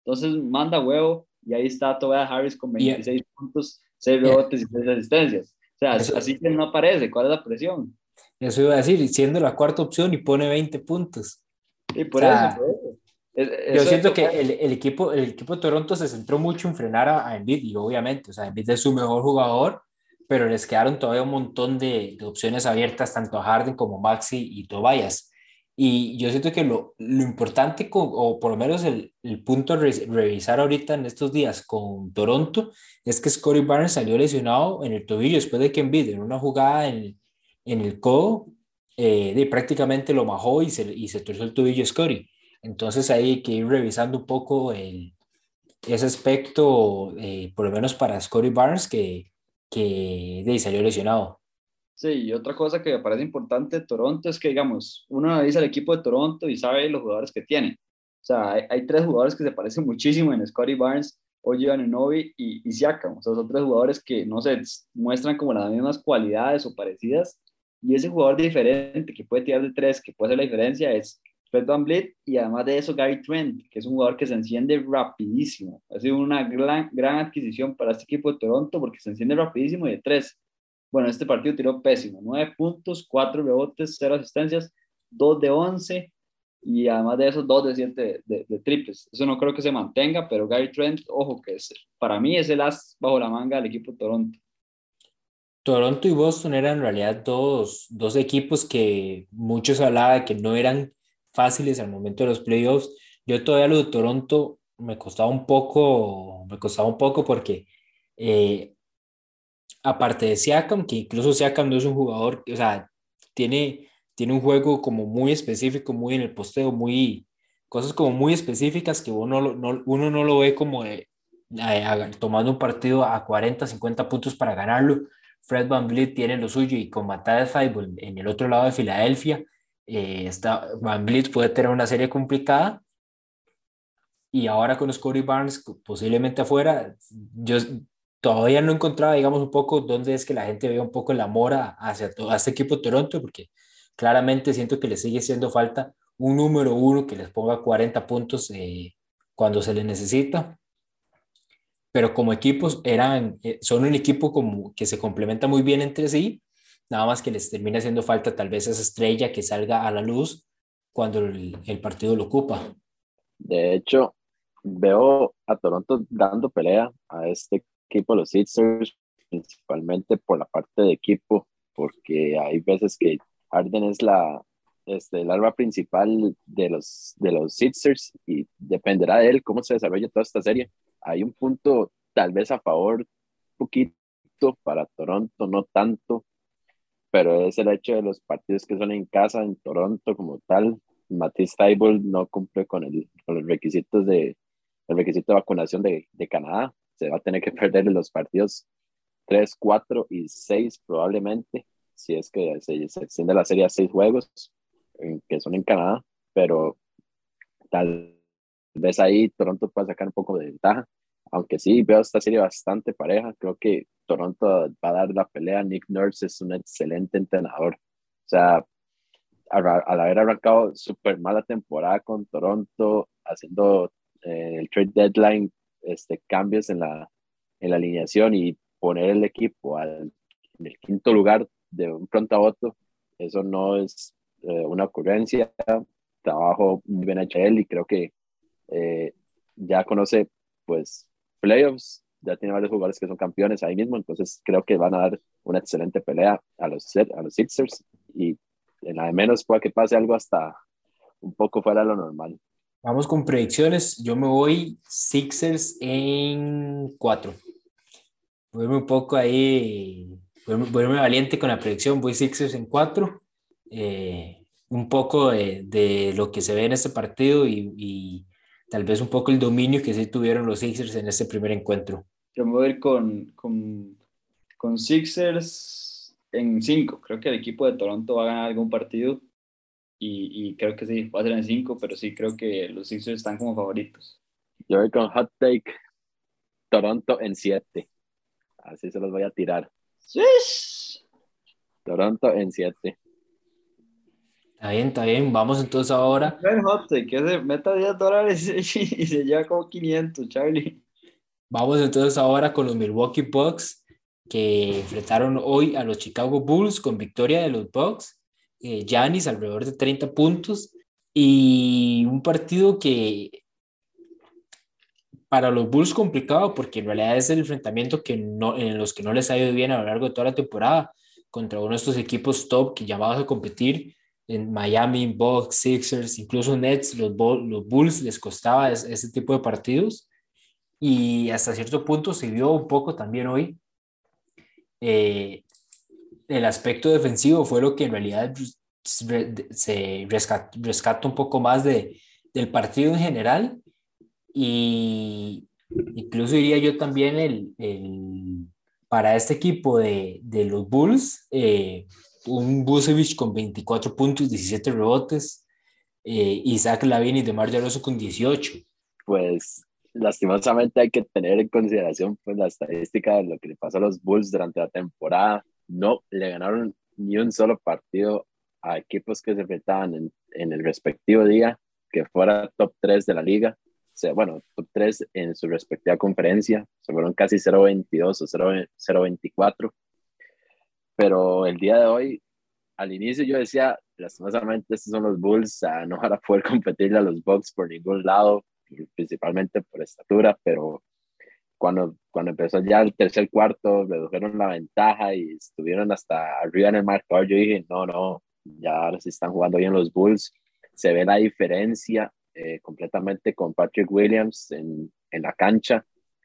Entonces manda huevo y ahí está Tobias Harris con 26 puntos, 6 rebotes y 3 asistencias. O sea, así que no aparece. ¿Cuál es la presión? Eso iba a decir, siendo la cuarta opción y pone 20 puntos. Y por, eso, yo siento que el, el, equipo, el equipo de Toronto se centró mucho en frenar a, a Embiid y obviamente, o sea, Embiid es su mejor jugador, pero les quedaron todavía un montón de, de opciones abiertas tanto a Harden como Maxi y Tobias. Y yo siento que lo, lo importante, o por lo menos el, el punto a revisar ahorita en estos días con Toronto, es que Scottie Barnes salió lesionado en el tobillo después de que Embiid en una jugada en, en el codo, eh, de, prácticamente lo bajó y se, y se torció el tobillo Scottie. Entonces ahí hay que ir revisando un poco el, ese aspecto, eh, por lo menos para Scottie Barnes, que, que de, salió lesionado. Sí, y otra cosa que me parece importante de Toronto es que, digamos, uno analiza el equipo de Toronto y sabe los jugadores que tiene. O sea, hay, tres jugadores que se parecen muchísimo en Scottie Barnes, Oji Anunoby y, y Siakam. O sea, son tres jugadores que, no se muestran como las mismas cualidades o parecidas. Y ese jugador diferente que puede tirar de tres, que puede hacer la diferencia, es Fred Van Vliet y además de eso Gary Trent, que es un jugador que se enciende rapidísimo. Ha sido una gran, gran adquisición para este equipo de Toronto porque se enciende rapidísimo y de tres. Bueno, este partido tiró pésimo, nueve puntos, cuatro rebotes, cero asistencias, dos de once y además de eso dos de siete de, triples. Eso no creo que se mantenga, pero Gary Trent, ojo que es, para mí es el as bajo la manga del equipo de Toronto. Toronto y Boston eran en realidad dos, dos equipos que muchos hablaban de que no eran fáciles al momento de los playoffs. Yo todavía lo de Toronto me costaba un poco, me costaba un poco porque eh, aparte de Siakam, que incluso Siakam no es un jugador, o sea, tiene, tiene un juego como muy específico, muy en el posteo, muy, cosas como muy específicas que uno, no, uno no lo ve como tomando un partido a 40, 50 puntos para ganarlo. Fred Van Vliet tiene lo suyo y con Feibel en el otro lado de Filadelfia, eh, está, Van Vliet puede tener una serie complicada y ahora con Scottie Barnes posiblemente afuera, yo todavía no encontraba, digamos, un poco dónde es que la gente ve un poco el amor hacia todo, a este equipo de Toronto, porque claramente siento que le sigue siendo falta un número uno que les ponga 40 puntos eh, cuando se les necesita. Pero como equipos eran, eh, son un equipo como que se complementa muy bien entre sí nada más que les termina haciendo falta tal vez esa estrella que salga a la luz cuando el, partido lo ocupa. De hecho, veo a Toronto dando pelea a este equipo, los Sixers, principalmente por la parte de equipo, porque hay veces que Harden es la, este, el arma principal de los, de los Sixers y dependerá de él cómo se desarrolla toda esta serie. Hay un punto tal vez a favor, poquito para Toronto, no tanto, pero es el hecho de los partidos que son en casa, en Toronto como tal. Matisse Taibold no cumple con, el, con los requisitos de, el requisito de vacunación de, de Canadá. Se va a tener que perder los partidos 3, 4 y 6 probablemente, si es que se, se extiende la serie a 6 juegos que son en Canadá, pero tal vez ahí Toronto puede sacar un poco de ventaja, aunque sí veo esta serie bastante pareja, creo que Toronto va a dar la pelea. Nick Nurse es un excelente entrenador. O sea, al, haber arrancado súper mala temporada con Toronto, haciendo eh, el trade deadline, este, cambios en la, en la alineación y poner el equipo al, en el quinto lugar de un pronto a otro, eso no es eh, una ocurrencia. Trabajo muy bien hecho él y creo que eh, ya conoce pues playoffs ya tiene varios jugadores que son campeones ahí mismo, entonces creo que van a dar una excelente pelea a los, a los Sixers y en la de menos puede que pase algo hasta un poco fuera de lo normal. Vamos con predicciones. Yo me voy Sixers en cuatro. Voy un poco ahí, voy, valiente con la predicción. Voy Sixers en cuatro. Eh, un poco de, de, lo que se ve en este partido y, y, tal vez un poco el dominio que sí tuvieron los Sixers en este primer encuentro. Yo me voy a ir con, con, con Sixers en 5. Creo que el equipo de Toronto va a ganar algún partido y, y creo que sí, va a ser en 5, pero sí creo que los Sixers están como favoritos. Yo voy con hot take Toronto en 7. Así se los voy a tirar. ¡Sí! Toronto en 7. Está bien, está bien. Vamos entonces ahora. El hot take, que se meta 10 dólares y se lleva como 500, Charlie. Vamos entonces ahora con los Milwaukee Bucks que enfrentaron hoy a los Chicago Bulls con victoria de los Bucks. Giannis alrededor de 30 puntos y un partido que para los Bulls complicado porque en realidad es el enfrentamiento que no, en los que no les ha ido bien a lo largo de toda la temporada contra uno de estos equipos top que llamados a competir en Miami, Bucks, Sixers, incluso Nets, los, los Bulls les costaba ese, tipo de partidos y hasta cierto punto se vio un poco también hoy. Eh, el aspecto defensivo fue lo que en realidad se rescata, rescata un poco más de, del partido en general y incluso diría yo también el, el para este equipo de, de los Bulls, eh, un Busevich con 24 puntos, 17 rebotes, eh, Isaac Lavin y DeMar DeRozan con 18. Pues lastimosamente hay que tener en consideración pues, la estadística de lo que le pasó a los Bulls durante la temporada. No le ganaron ni un solo partido a equipos que se enfrentaban en, en el respectivo día, que fuera top 3 de la liga bueno, top 3 en su respectiva conferencia, se fueron casi 0.22 o 0.24, pero el día de hoy, al inicio yo decía, lastimosamente estos son los Bulls, a no van a poder competirle a los Bucks por ningún lado, principalmente por estatura, pero cuando, cuando empezó ya el tercer cuarto, redujeron la ventaja y estuvieron hasta arriba en el marcador, yo dije, no, no, ya ahora sí están jugando bien los Bulls, se ve la diferencia eh, completamente con Patrick Williams en, en la cancha.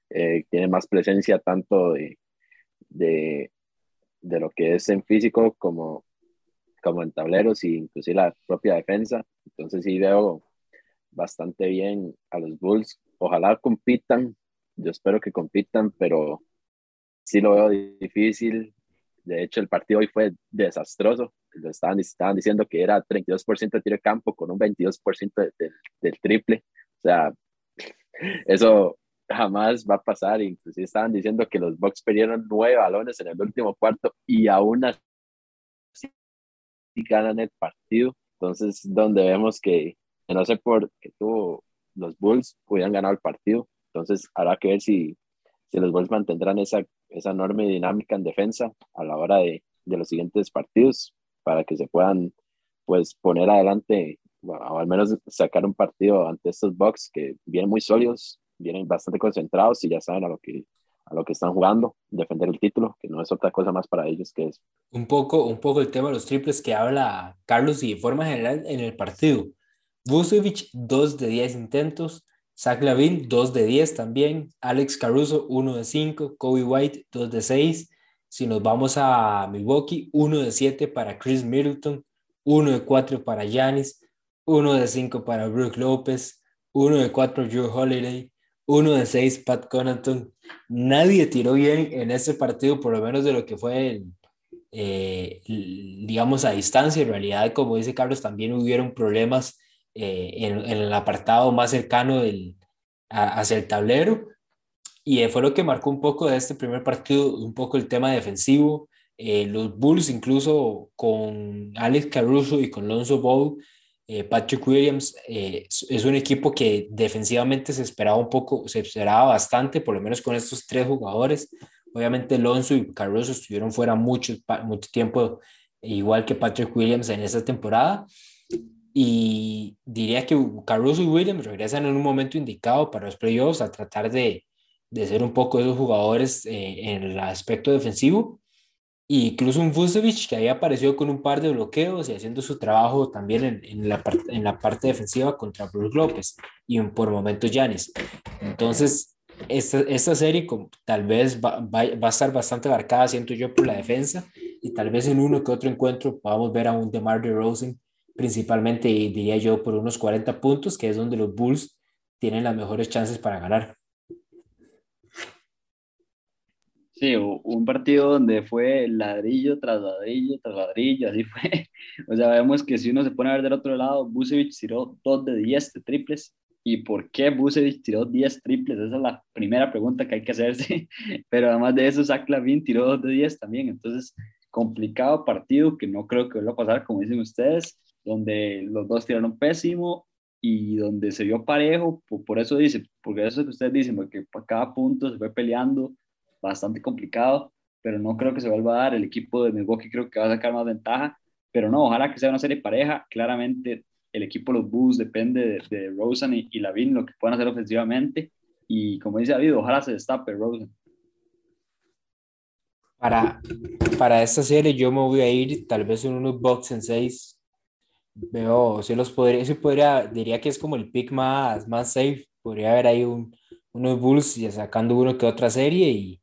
Eh, tiene más presencia tanto de, de, de, lo que es en físico como, como en tableros e inclusive la propia defensa. Entonces sí veo bastante bien a los Bulls. Ojalá compitan, yo espero que compitan, pero sí lo veo difícil. De hecho, el partido hoy fue desastroso lo estaban, estaban diciendo que era 32% de tiro de campo con un 22% de, de, del triple. O sea, eso jamás va a pasar. Inclusive estaban diciendo que los Bucks perdieron nueve balones en el último cuarto y aún así ganan el partido. Entonces, donde vemos que, no sé por qué tuvo los Bulls pudieran ganar el partido. Entonces, habrá que ver si, si los Bulls mantendrán esa, esa enorme dinámica en defensa a la hora de, de los siguientes partidos para que se puedan pues poner adelante o al menos sacar un partido ante estos Bucks que vienen muy sólidos, vienen bastante concentrados y ya saben a lo que a lo que están jugando, defender el título, que no es otra cosa más para ellos que es Un poco, un poco el tema de los triples que habla Carlos y de forma general en el partido. Vucevic, 2 de 10 intentos, Zach Lavin, 2 de 10 también, Alex Caruso, 1 de 5, Kobe White, 2 de 6, si nos vamos a Milwaukee, 1 de 7 para Chris Middleton, 1 de 4 para Giannis, 1 de 5 para Brook López, 1 de 4 Joe Holiday, 1 de 6 Pat Connaughton. Nadie tiró bien en ese partido, por lo menos de lo que fue, el, eh, digamos, a distancia. En realidad, como dice Carlos, también hubieron problemas eh, en, el apartado más cercano del, a, hacia el tablero y fue lo que marcó un poco de este primer partido, un poco el tema defensivo. Eh, los Bulls, incluso con Alex Caruso y con Lonzo Ball, eh, Patrick Williams, eh, es un equipo que defensivamente se esperaba un poco, se esperaba bastante, por lo menos con estos tres jugadores. Obviamente Lonzo y Caruso estuvieron fuera mucho, mucho tiempo, igual que Patrick Williams en esta temporada. Y diría que Caruso y Williams regresan en un momento indicado para los playoffs a tratar de, de ser un poco esos jugadores eh, en el aspecto defensivo. Y incluso un Vucevic que había aparecido con un par de bloqueos y haciendo su trabajo también en, en la, en la parte defensiva contra Bruce López y por momentos Yanis. Entonces, esta, esta serie tal vez va, va, va, a estar bastante marcada, siento yo, por la defensa y tal vez en uno que otro encuentro podamos ver a un DeMar DeRozan principalmente diría yo por unos 40 puntos, que es donde los Bulls tienen las mejores chances para ganar. Sí, un partido donde fue ladrillo tras ladrillo tras ladrillo, así fue. O sea, vemos que si uno se pone a ver del otro lado, Busevich tiró 2 de 10 de triples. ¿Y por qué Busevich tiró 10 triples? Esa es la primera pregunta que hay que hacerse. Pero además de eso, Zach Lavin tiró 2 de 10 también. Entonces, complicado partido que no creo que vuelva a pasar, como dicen ustedes, donde los dos tiraron pésimo y donde se vio parejo. Por, por eso dice, porque eso que ustedes dicen, porque cada punto se fue peleando bastante complicado, pero no creo que se vuelva a dar. El equipo de Milwaukee creo que va a sacar más ventaja, pero no, ojalá que sea una serie pareja. Claramente el equipo de los Bulls depende de, Rosen y, y Lavin, lo que puedan hacer ofensivamente. Y como dice David, ojalá se destape Rosen. Para, para esta serie yo me voy a ir tal vez en unos box en 6. Veo, si los podría, si podría, diría que es como el pick más, más safe. Podría haber ahí un, unos Bulls sacando uno que otra serie y,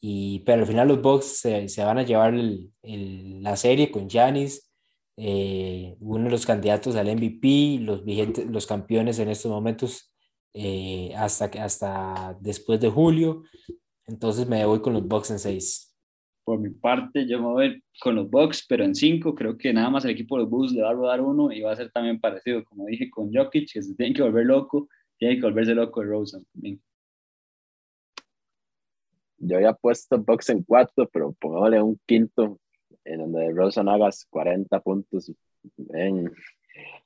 y, pero al final los Bucks se, se van a llevar el, el, la serie con Giannis, eh, uno de los candidatos al MVP, los vigentes, los campeones en estos momentos eh, hasta, hasta después de julio. Entonces me voy con los Bucks en 6. Por mi parte, yo me voy con los Bucks, pero en 5 creo que nada más el equipo de los Bulls le va a rodar uno y va a ser también parecido, como dije con Jokic, que se tiene que volver loco, tiene que volverse loco de Rosen también yo había puesto box en cuatro, pero pongámosle un quinto en donde Rosen hagas 40 puntos en,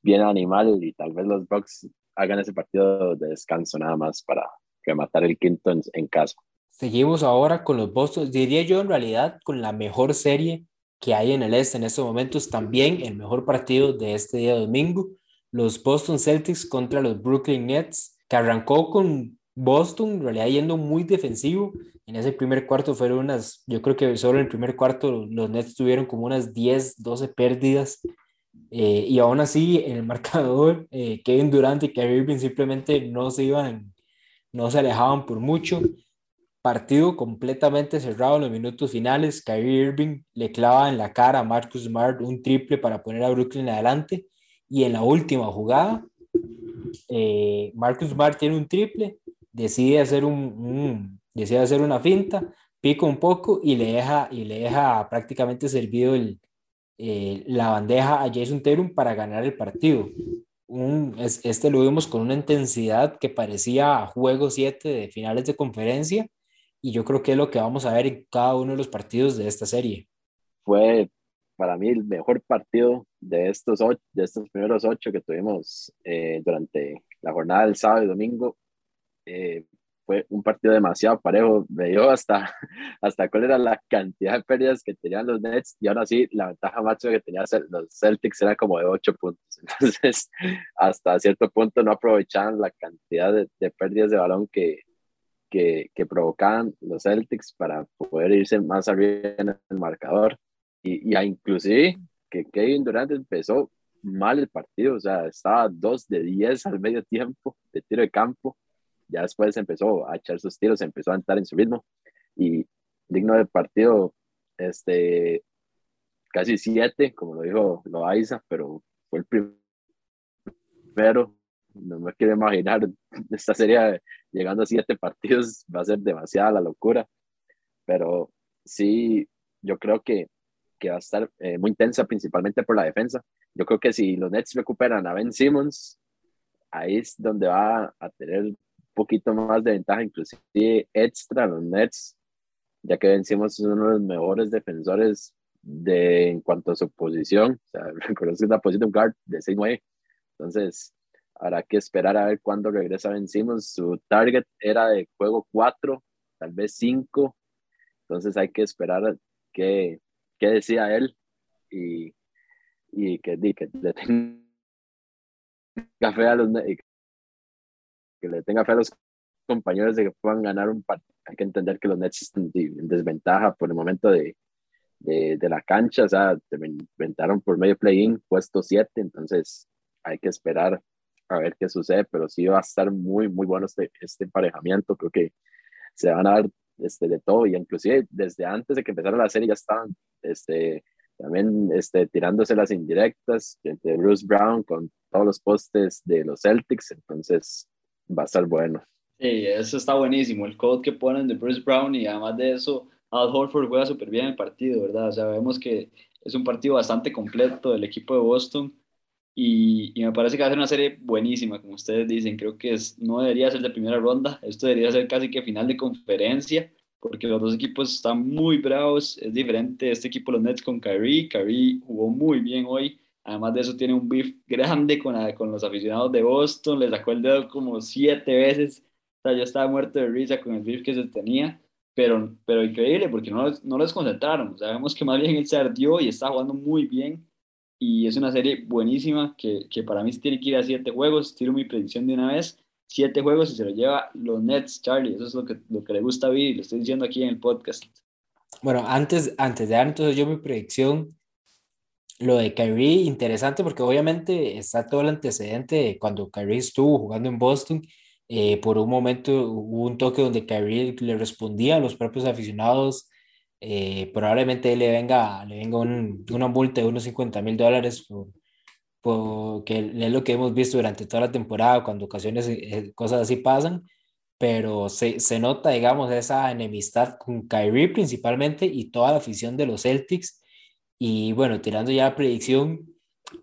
bien animal y tal vez los Bucks hagan ese partido de descanso nada más para rematar el quinto en, en casa. Seguimos ahora con los Boston, diría yo en realidad con la mejor serie que hay en el este en estos momentos, también el mejor partido de este día domingo, los Boston Celtics contra los Brooklyn Nets, que arrancó con Boston en realidad yendo muy defensivo. En ese primer cuarto fueron unas, yo creo que solo en el primer cuarto los Nets tuvieron como unas 10, 12 pérdidas. Eh, y aún así, en el marcador, eh, Kevin Durant y Kyrie Irving simplemente no se iban, no se alejaban por mucho. Partido completamente cerrado en los minutos finales. Kyrie Irving le clava en la cara a Marcus Smart un triple para poner a Brooklyn adelante. Y en la última jugada, eh, Marcus Smart tiene un triple decide hacer, un, decide hacer una finta, pica un poco y le deja, y le deja prácticamente servido el, eh, la bandeja a Jason Tatum para ganar el partido. Este lo vimos con una intensidad que parecía juego 7 de finales de conferencia y yo creo que es lo que vamos a ver en cada uno de los partidos de esta serie. Fue para mí el mejor partido de estos, ocho, de estos primeros ocho que tuvimos eh, durante la jornada del sábado y domingo eh, fue un partido demasiado parejo. Me dio hasta, hasta cuál era la cantidad de pérdidas que tenían los Nets y ahora sí, la ventaja máxima que tenían los Celtics era como de 8 puntos. Entonces, hasta cierto punto no aprovechaban la cantidad de, de pérdidas de balón que, que, que, provocaban los Celtics para poder irse más arriba en el marcador. Y, y inclusive que Kevin Durant empezó mal el partido, o sea, estaba 2 de 10 al medio tiempo de tiro de campo ya después empezó a echar sus tiros, empezó a entrar en su ritmo. Y digno del partido, este, casi siete, como lo dijo Loaiza, pero fue el primero, no me quiero imaginar esta serie llegando a siete partidos, va a ser demasiada la locura, pero sí, yo creo que, que va a estar eh, muy intensa, principalmente por la defensa. Yo creo que si los Nets recuperan a Ben Simmons, ahí es donde va a tener poquito más de ventaja, inclusive extra los Nets, ya que vencimos uno de los mejores defensores de, en cuanto a su posición. O sea, reconoce una posición guard de 6-9. Entonces, habrá que esperar a ver cuándo regresa vencimos Su target era de juego 4, tal vez 5. Entonces, hay que esperar qué, qué decía él y, y que, que le tenga fe a los, que le tenga fe a los compañeros de que puedan ganar un partido. Hay que entender que los Nets están en desventaja por el momento de, de, de la cancha, o sea, se inventaron por medio play-in, puesto 7, entonces hay que esperar a ver qué sucede, pero sí va a estar muy, muy bueno este, este emparejamiento, creo que se van a dar este, de todo, y inclusive desde antes de que empezara la serie ya estaban este, también este, tirándose las indirectas de Bruce Brown con todos los postes de los Celtics, entonces va a estar bueno. Sí, eso está buenísimo, el code que ponen de Bruce Brown y además de eso, Al Horford juega súper bien el partido, ¿verdad? O sea, vemos que es un partido bastante completo del equipo de Boston y, y, me parece que va a ser una serie buenísima, como ustedes dicen. Creo que es, no debería ser de primera ronda, esto debería ser casi que final de conferencia, porque los dos equipos están muy bravos. Es diferente este equipo, los Nets, con Kyrie. Kyrie jugó muy bien hoy. Además de eso, tiene un beef grande con, con los aficionados de Boston. Le sacó el dedo como siete veces. O sea, yo estaba muerto de risa con el beef que se tenía. Pero, pero increíble, porque no, no los concentraron. Sabemos que más bien él se ardió y está jugando muy bien y es una serie buenísima que, que para mí tiene que ir a siete juegos. Tiro mi predicción de una vez. Siete juegos y se lo lleva los Nets, Charlie. Eso es lo que, lo que le gusta a Vivi y lo estoy diciendo aquí en el podcast. Bueno, antes, antes de dar entonces yo mi predicción, lo de Kyrie, interesante porque obviamente está todo el antecedente cuando Kyrie estuvo jugando en Boston. Eh, por un momento hubo un toque donde Kyrie le respondía a los propios aficionados eh, probablemente le venga, le venga un, una multa de unos 50 mil dólares por, que es lo que hemos visto durante toda la temporada, cuando ocasiones eh, cosas así pasan, pero se, se, nota, digamos, esa enemistad con Kyrie principalmente y toda la afición de los Celtics. Y bueno, tirando ya la predicción,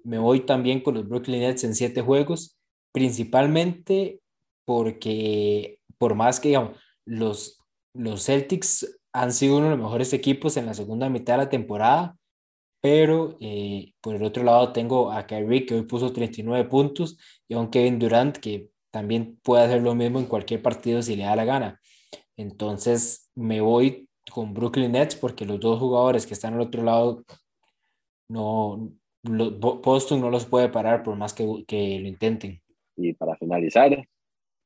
me voy también con los Brooklyn Nets en siete juegos, principalmente porque por más que, digamos, los, los Celtics han sido uno de los mejores equipos en la segunda mitad de la temporada, pero eh, por el otro lado tengo a Kyrie que hoy puso 39 puntos y a un Kevin Durant que también puede hacer lo mismo en cualquier partido si le da la gana. Entonces me voy con Brooklyn Nets porque los dos jugadores que están al otro lado no Boston no los puede parar por más que, que lo intenten. Y para finalizar,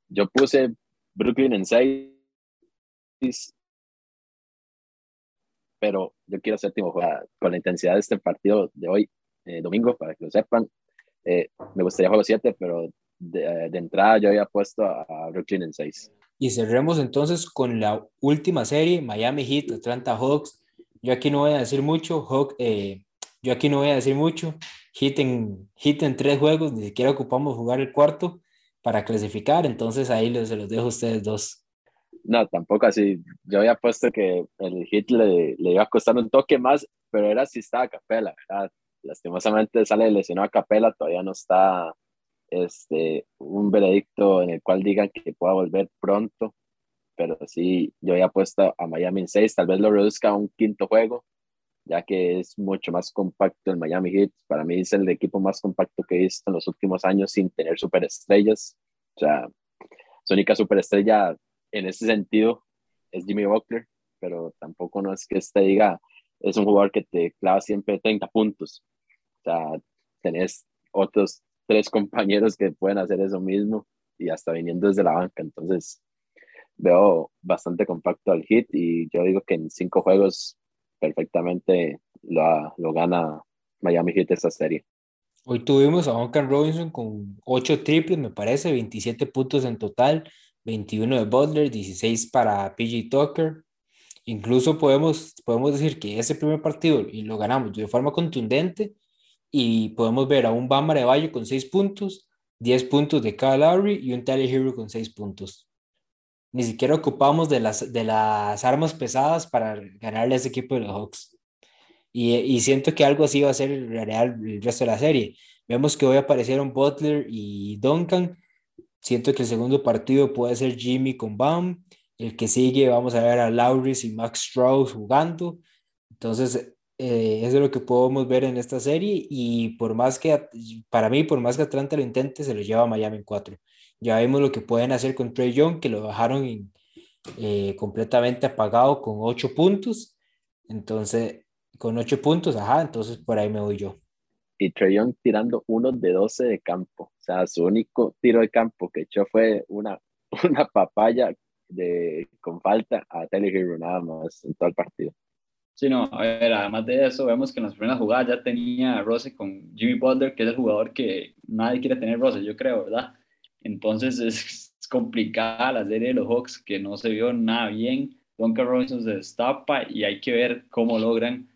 yo puse Brooklyn en 6 pero yo quiero séptimo con la intensidad de este partido de hoy, eh, domingo, para que lo sepan. Eh, me gustaría juego 7, pero de, de, entrada yo había puesto a, Brooklyn en 6. Y cerremos entonces con la última serie, Miami Heat, Atlanta Hawks. Yo aquí no voy a decir mucho, Hawk, eh, yo aquí no voy a decir mucho. Heat en, Heat en tres juegos, ni siquiera ocupamos jugar el cuarto para clasificar, entonces ahí se los dejo a ustedes dos. No, tampoco así. Yo había puesto que el hit le, le iba a costar un toque más, pero era si estaba a Capela, ¿verdad? Lastimosamente sale lesionado a Capela, todavía no está este, un veredicto en el cual digan que pueda volver pronto, pero sí, yo había puesto a Miami en 6, tal vez lo reduzca a un quinto juego, ya que es mucho más compacto el Miami Heat. Para mí es el equipo más compacto que he visto en los últimos años sin tener superestrellas. O sea, su única superestrella en ese sentido es Jimmy Butler, pero tampoco no es que este diga, es un jugador que te clava siempre 30 puntos. O sea, tenés otros tres compañeros que pueden hacer eso mismo y hasta viniendo desde la banca. Entonces, veo bastante compacto al hit y yo digo que en cinco juegos perfectamente lo, lo gana Miami Heat esta serie. Hoy tuvimos a Duncan Robinson con ocho triples, me parece, 27 puntos en total, 21 de Butler, 16 para PG Tucker. Incluso podemos, podemos decir que ese primer partido y lo ganamos de forma contundente y podemos ver a un Bama de Valle con 6 puntos, 10 puntos de Kyle Lowry y un Tyler Hero con 6 puntos. Ni siquiera ocupamos de las, de las armas pesadas para ganarle a ese equipo de los Hawks. Y, y siento que algo así va a ser real el resto de la serie. Vemos que hoy aparecieron Butler y Duncan, Siento que el segundo partido puede ser Jimmy con Bam. El que sigue vamos a ver a Lauris y Max Strauss jugando. Entonces, eh, eso es lo que podemos ver en esta serie. Y por más que, para mí, por más que Atlanta lo intente, se lo lleva a Miami en 4. Ya vimos lo que pueden hacer con Trey Young, que lo bajaron eh, completamente apagado con 8 puntos. Entonces, con 8 puntos, ajá, entonces por ahí me voy yo y Trey Young tirando uno de 12 de campo. O sea, su único tiro de campo que echó fue una, una papaya de, con falta a Telly Hero nada más en todo el partido. Sí, no, a ver, además de eso, vemos que en las primeras jugadas ya tenía a Rose con Jimmy Butler, que es el jugador que nadie quiere tener Rose, yo creo, ¿verdad? Entonces es, complicada la serie de los Hawks, que no se vio nada bien. Duncan Robinson se destapa y hay que ver cómo logran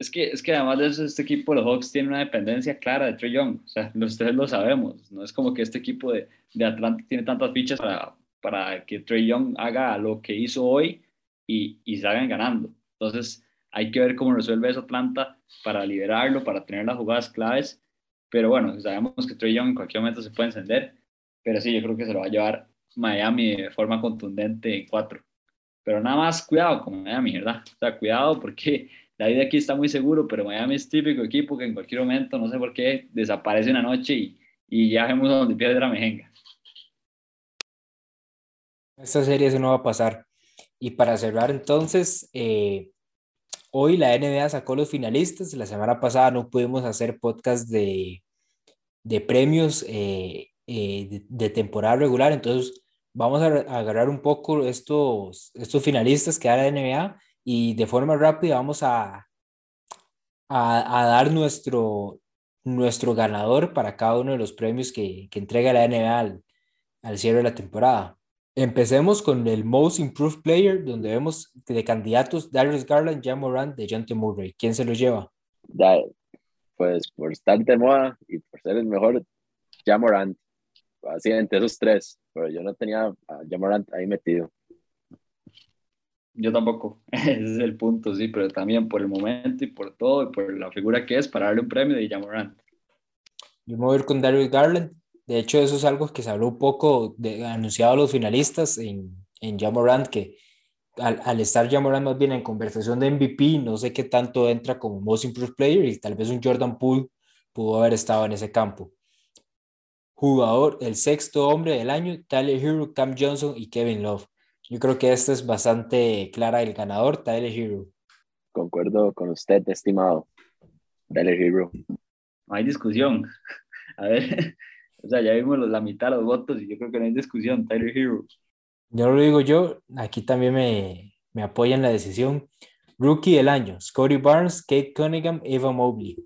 Es que, es que además de eso, este equipo de los Hawks tiene una dependencia clara de Trey Young. O sea, ustedes lo sabemos. No es como que este equipo de, de Atlanta tiene tantas fichas para, para que Trey Young haga lo que hizo hoy y, y salgan ganando. Entonces, hay que ver cómo resuelve eso Atlanta para liberarlo, para tener las jugadas claves. Pero bueno, sabemos que Trey Young en cualquier momento se puede encender. Pero sí, yo creo que se lo va a llevar Miami de forma contundente en cuatro. Pero nada más cuidado con Miami, ¿verdad? O sea, cuidado porque David aquí está muy seguro, pero Miami es típico equipo que en cualquier momento, no sé por qué, desaparece una noche y, y ya vemos donde pierde la mejenga. Esta serie eso no va a pasar. Y para cerrar entonces, eh, hoy la NBA sacó los finalistas. La semana pasada no pudimos hacer podcast de, de premios eh, eh, de, de, temporada regular. Entonces vamos a, agarrar un poco estos, estos finalistas que da la NBA y de forma rápida vamos a, a, dar nuestro, nuestro ganador para cada uno de los premios que, que entrega la NBA al, cierre de la temporada. Empecemos con el Most Improved Player, donde vemos de candidatos Darius Garland, Jam Morant, de John T. Murray. ¿Quién se lo lleva? Pues por estar de moda y por ser el mejor, Morant. Así entre esos tres, pero yo no tenía a Jam Morant ahí metido. Yo tampoco, ese es el punto, sí, pero también por el momento y por todo y por la figura que es para darle un premio de Jamorant. Yo me voy a ir con Darius Garland. De hecho, eso es algo que se habló un poco, de, anunciado a los finalistas en, en Jamorant, que al, al estar Jamorant más bien en conversación de MVP, no sé qué tanto entra como Most Improved Player y tal vez un Jordan Poole pudo haber estado en ese campo. Jugador, el sexto hombre del año, Tyler Hero, Cam Johnson y Kevin Love. Yo creo que esta es bastante clara el ganador, Tyler Hero. Concuerdo con usted, estimado. Tyler Hero. No hay discusión. A ver, o sea, ya vimos la mitad de los votos y yo creo que no hay discusión, Tyler Hero. Yo lo digo yo, aquí también me, me apoyan la decisión. Rookie del año, Scotty Barnes, Kate Cunningham, Eva Mobley.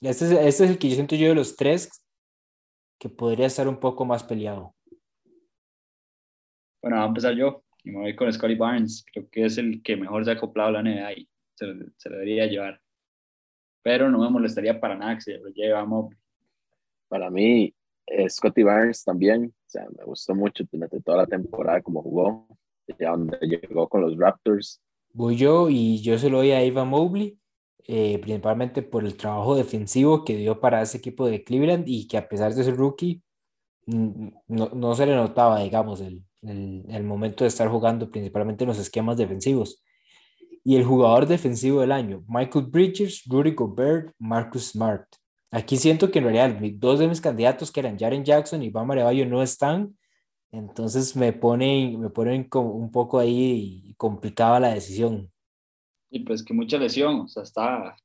Este es, este es el que yo siento yo de los tres que podría estar un poco más peleado. Bueno, va a empezar yo y me voy con Scotty Barnes. Creo que es el que mejor se ha acoplado a la NBA y se, se lo debería llevar. Pero no me molestaría para nada que se lo lleve a Mobley. Para mí, eh, Scotty Barnes también. O sea, me gustó mucho durante toda la temporada como jugó, ya donde llegó con los Raptors. Voy yo y yo se lo doy a Eva Mobley, eh, principalmente por el trabajo defensivo que dio para ese equipo de Cleveland y que a pesar de ser rookie, no, no se le notaba, digamos, el, el, el, momento de estar jugando principalmente en los esquemas defensivos. Y el jugador defensivo del año, Michael Bridges, Rudy Gobert, Marcus Smart. Aquí siento que en realidad dos de mis candidatos, que eran Jaren Jackson y Bam Arevallo, no están. Entonces me ponen, me ponen un poco ahí complicada la decisión. Y pues que mucha lesión, o sea, está,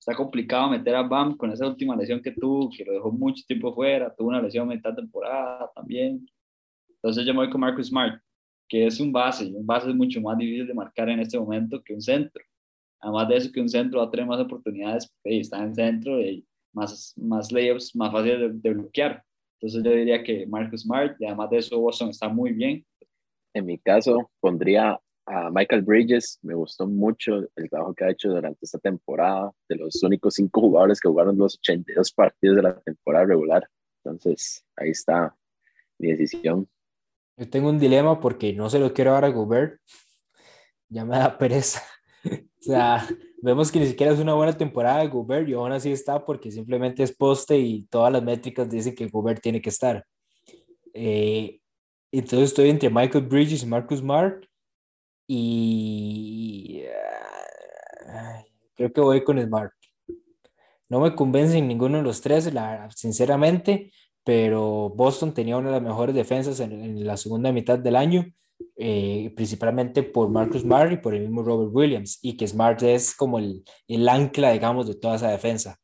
está complicado meter a Bam con esa última lesión que tuvo, que lo dejó mucho tiempo fuera, tuvo una lesión a mitad temporada también. Entonces yo me voy con Marcus Smart, que es un base, un base es mucho más difícil de marcar en este momento que un centro. Además de eso, que un centro va a tener más oportunidades, porque está en centro y más, más layups, más fácil de, de, bloquear. Entonces yo diría que Marcus Smart, y además de eso, Boston está muy bien. En mi caso, pondría a Michael Bridges. Me gustó mucho el trabajo que ha hecho durante esta temporada, de los únicos cinco jugadores que jugaron los 82 partidos de la temporada regular. Entonces, ahí está mi decisión. Yo tengo un dilema porque no se lo quiero dar a Gobert. Ya me da pereza. o sea, vemos que ni siquiera es una buena temporada de Gobert y aún así está porque simplemente es poste y todas las métricas dicen que Gobert tiene que estar. Eh, entonces estoy entre Michael Bridges y Marcus Smart y uh, creo que voy con Smart. No me convencen ninguno de los tres, la, sinceramente, pero Boston tenía una de las mejores defensas en, en la segunda mitad del año, eh, principalmente por Marcus Smart y por el mismo Robert Williams, y que Smart es como el, el ancla, digamos, de toda esa defensa.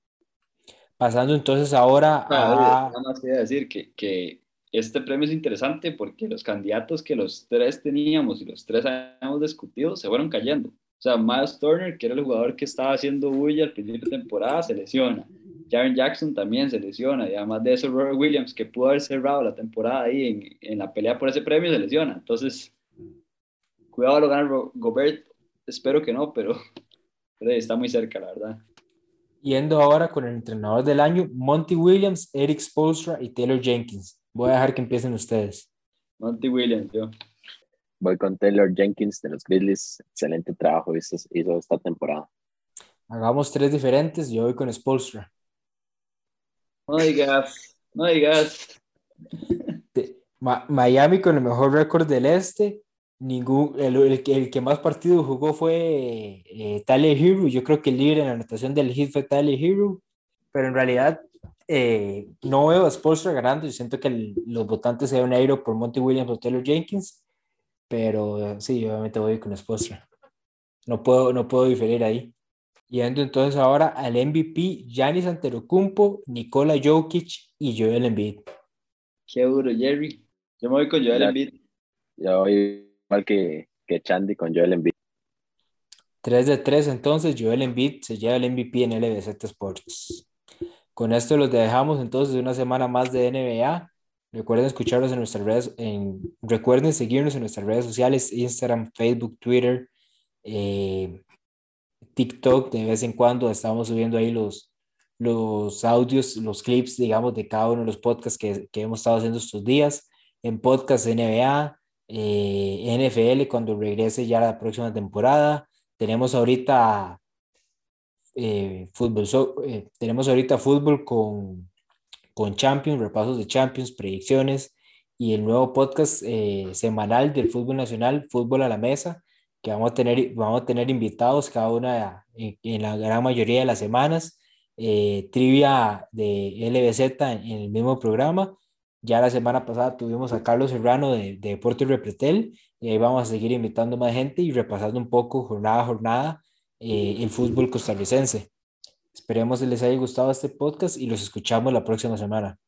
Pasando entonces ahora a... Nada más quería decir que, que este premio es interesante porque los candidatos que los tres teníamos y los tres habíamos discutido se fueron cayendo. O sea, Miles Turner, que era el jugador que estaba haciendo bulla al principio de temporada, se lesiona. Jaren Jackson también se lesiona. Y además de eso, Robert Williams, que pudo haber cerrado la temporada ahí en, en la pelea por ese premio, se lesiona. Entonces, cuidado lo ganar Gobert. Espero que no, pero pero está muy cerca, la verdad. Yendo ahora con el entrenador del año, Monty Williams, Eric Spolstra y Taylor Jenkins. Voy a dejar que empiecen ustedes. Monty Williams, yo. Voy con Taylor Jenkins de los Grizzlies. Excelente trabajo hizo, hizo esta temporada. Hagamos tres diferentes. Yo voy con Spolstra. No digas, no digas. Ma- Miami con el mejor récord del este. Ningún, el, el que- el que más partidos jugó fue eh, Tyler Hero. Yo creo que el líder en la anotación del hit fue Tyler Hero. Pero en realidad eh, no veo a Spolstra ganando. Yo siento que el- los votantes se van a ir por Monty Williams o Taylor Jenkins. Pero eh, sí, obviamente voy con Spolstra. No puedo, no puedo diferir ahí. Yendo entonces ahora al MVP, Giannis Antetokounmpo, Nikola Jokic y Joel Embiid. Qué duro, Jerry. Yo me voy con Joel Ya. Embiid. Yo voy igual que, que Chandy con Joel Embiid. 3 de 3, entonces Joel Embiid se lleva el MVP en LBZ Sports. Con esto los dejamos entonces de una semana más de NBA. Recuerden escucharnos en nuestras redes, en, recuerden seguirnos en nuestras redes sociales, Instagram, Facebook, Twitter, eh, TikTok. De vez en cuando estamos subiendo ahí los, los audios, los clips, digamos, de cada uno de los podcasts que, que hemos estado haciendo estos días. En podcast NBA, eh, NFL cuando regrese ya la próxima temporada. Tenemos ahorita eh, fútbol, eh, tenemos ahorita fútbol con, con Champions, repasos de Champions, predicciones y el nuevo podcast eh, semanal del fútbol nacional, Fútbol a la Mesa, que vamos a tener, vamos a tener invitados cada una en, la gran mayoría de las semanas, eh, trivia de LBZ en, en el mismo programa. Ya la semana pasada tuvimos a Carlos Serrano de, de Deportes Repretel y ahí vamos a seguir invitando más gente y repasando un poco jornada a jornada eh, el fútbol costarricense. Esperemos que les haya gustado este podcast y los escuchamos la próxima semana.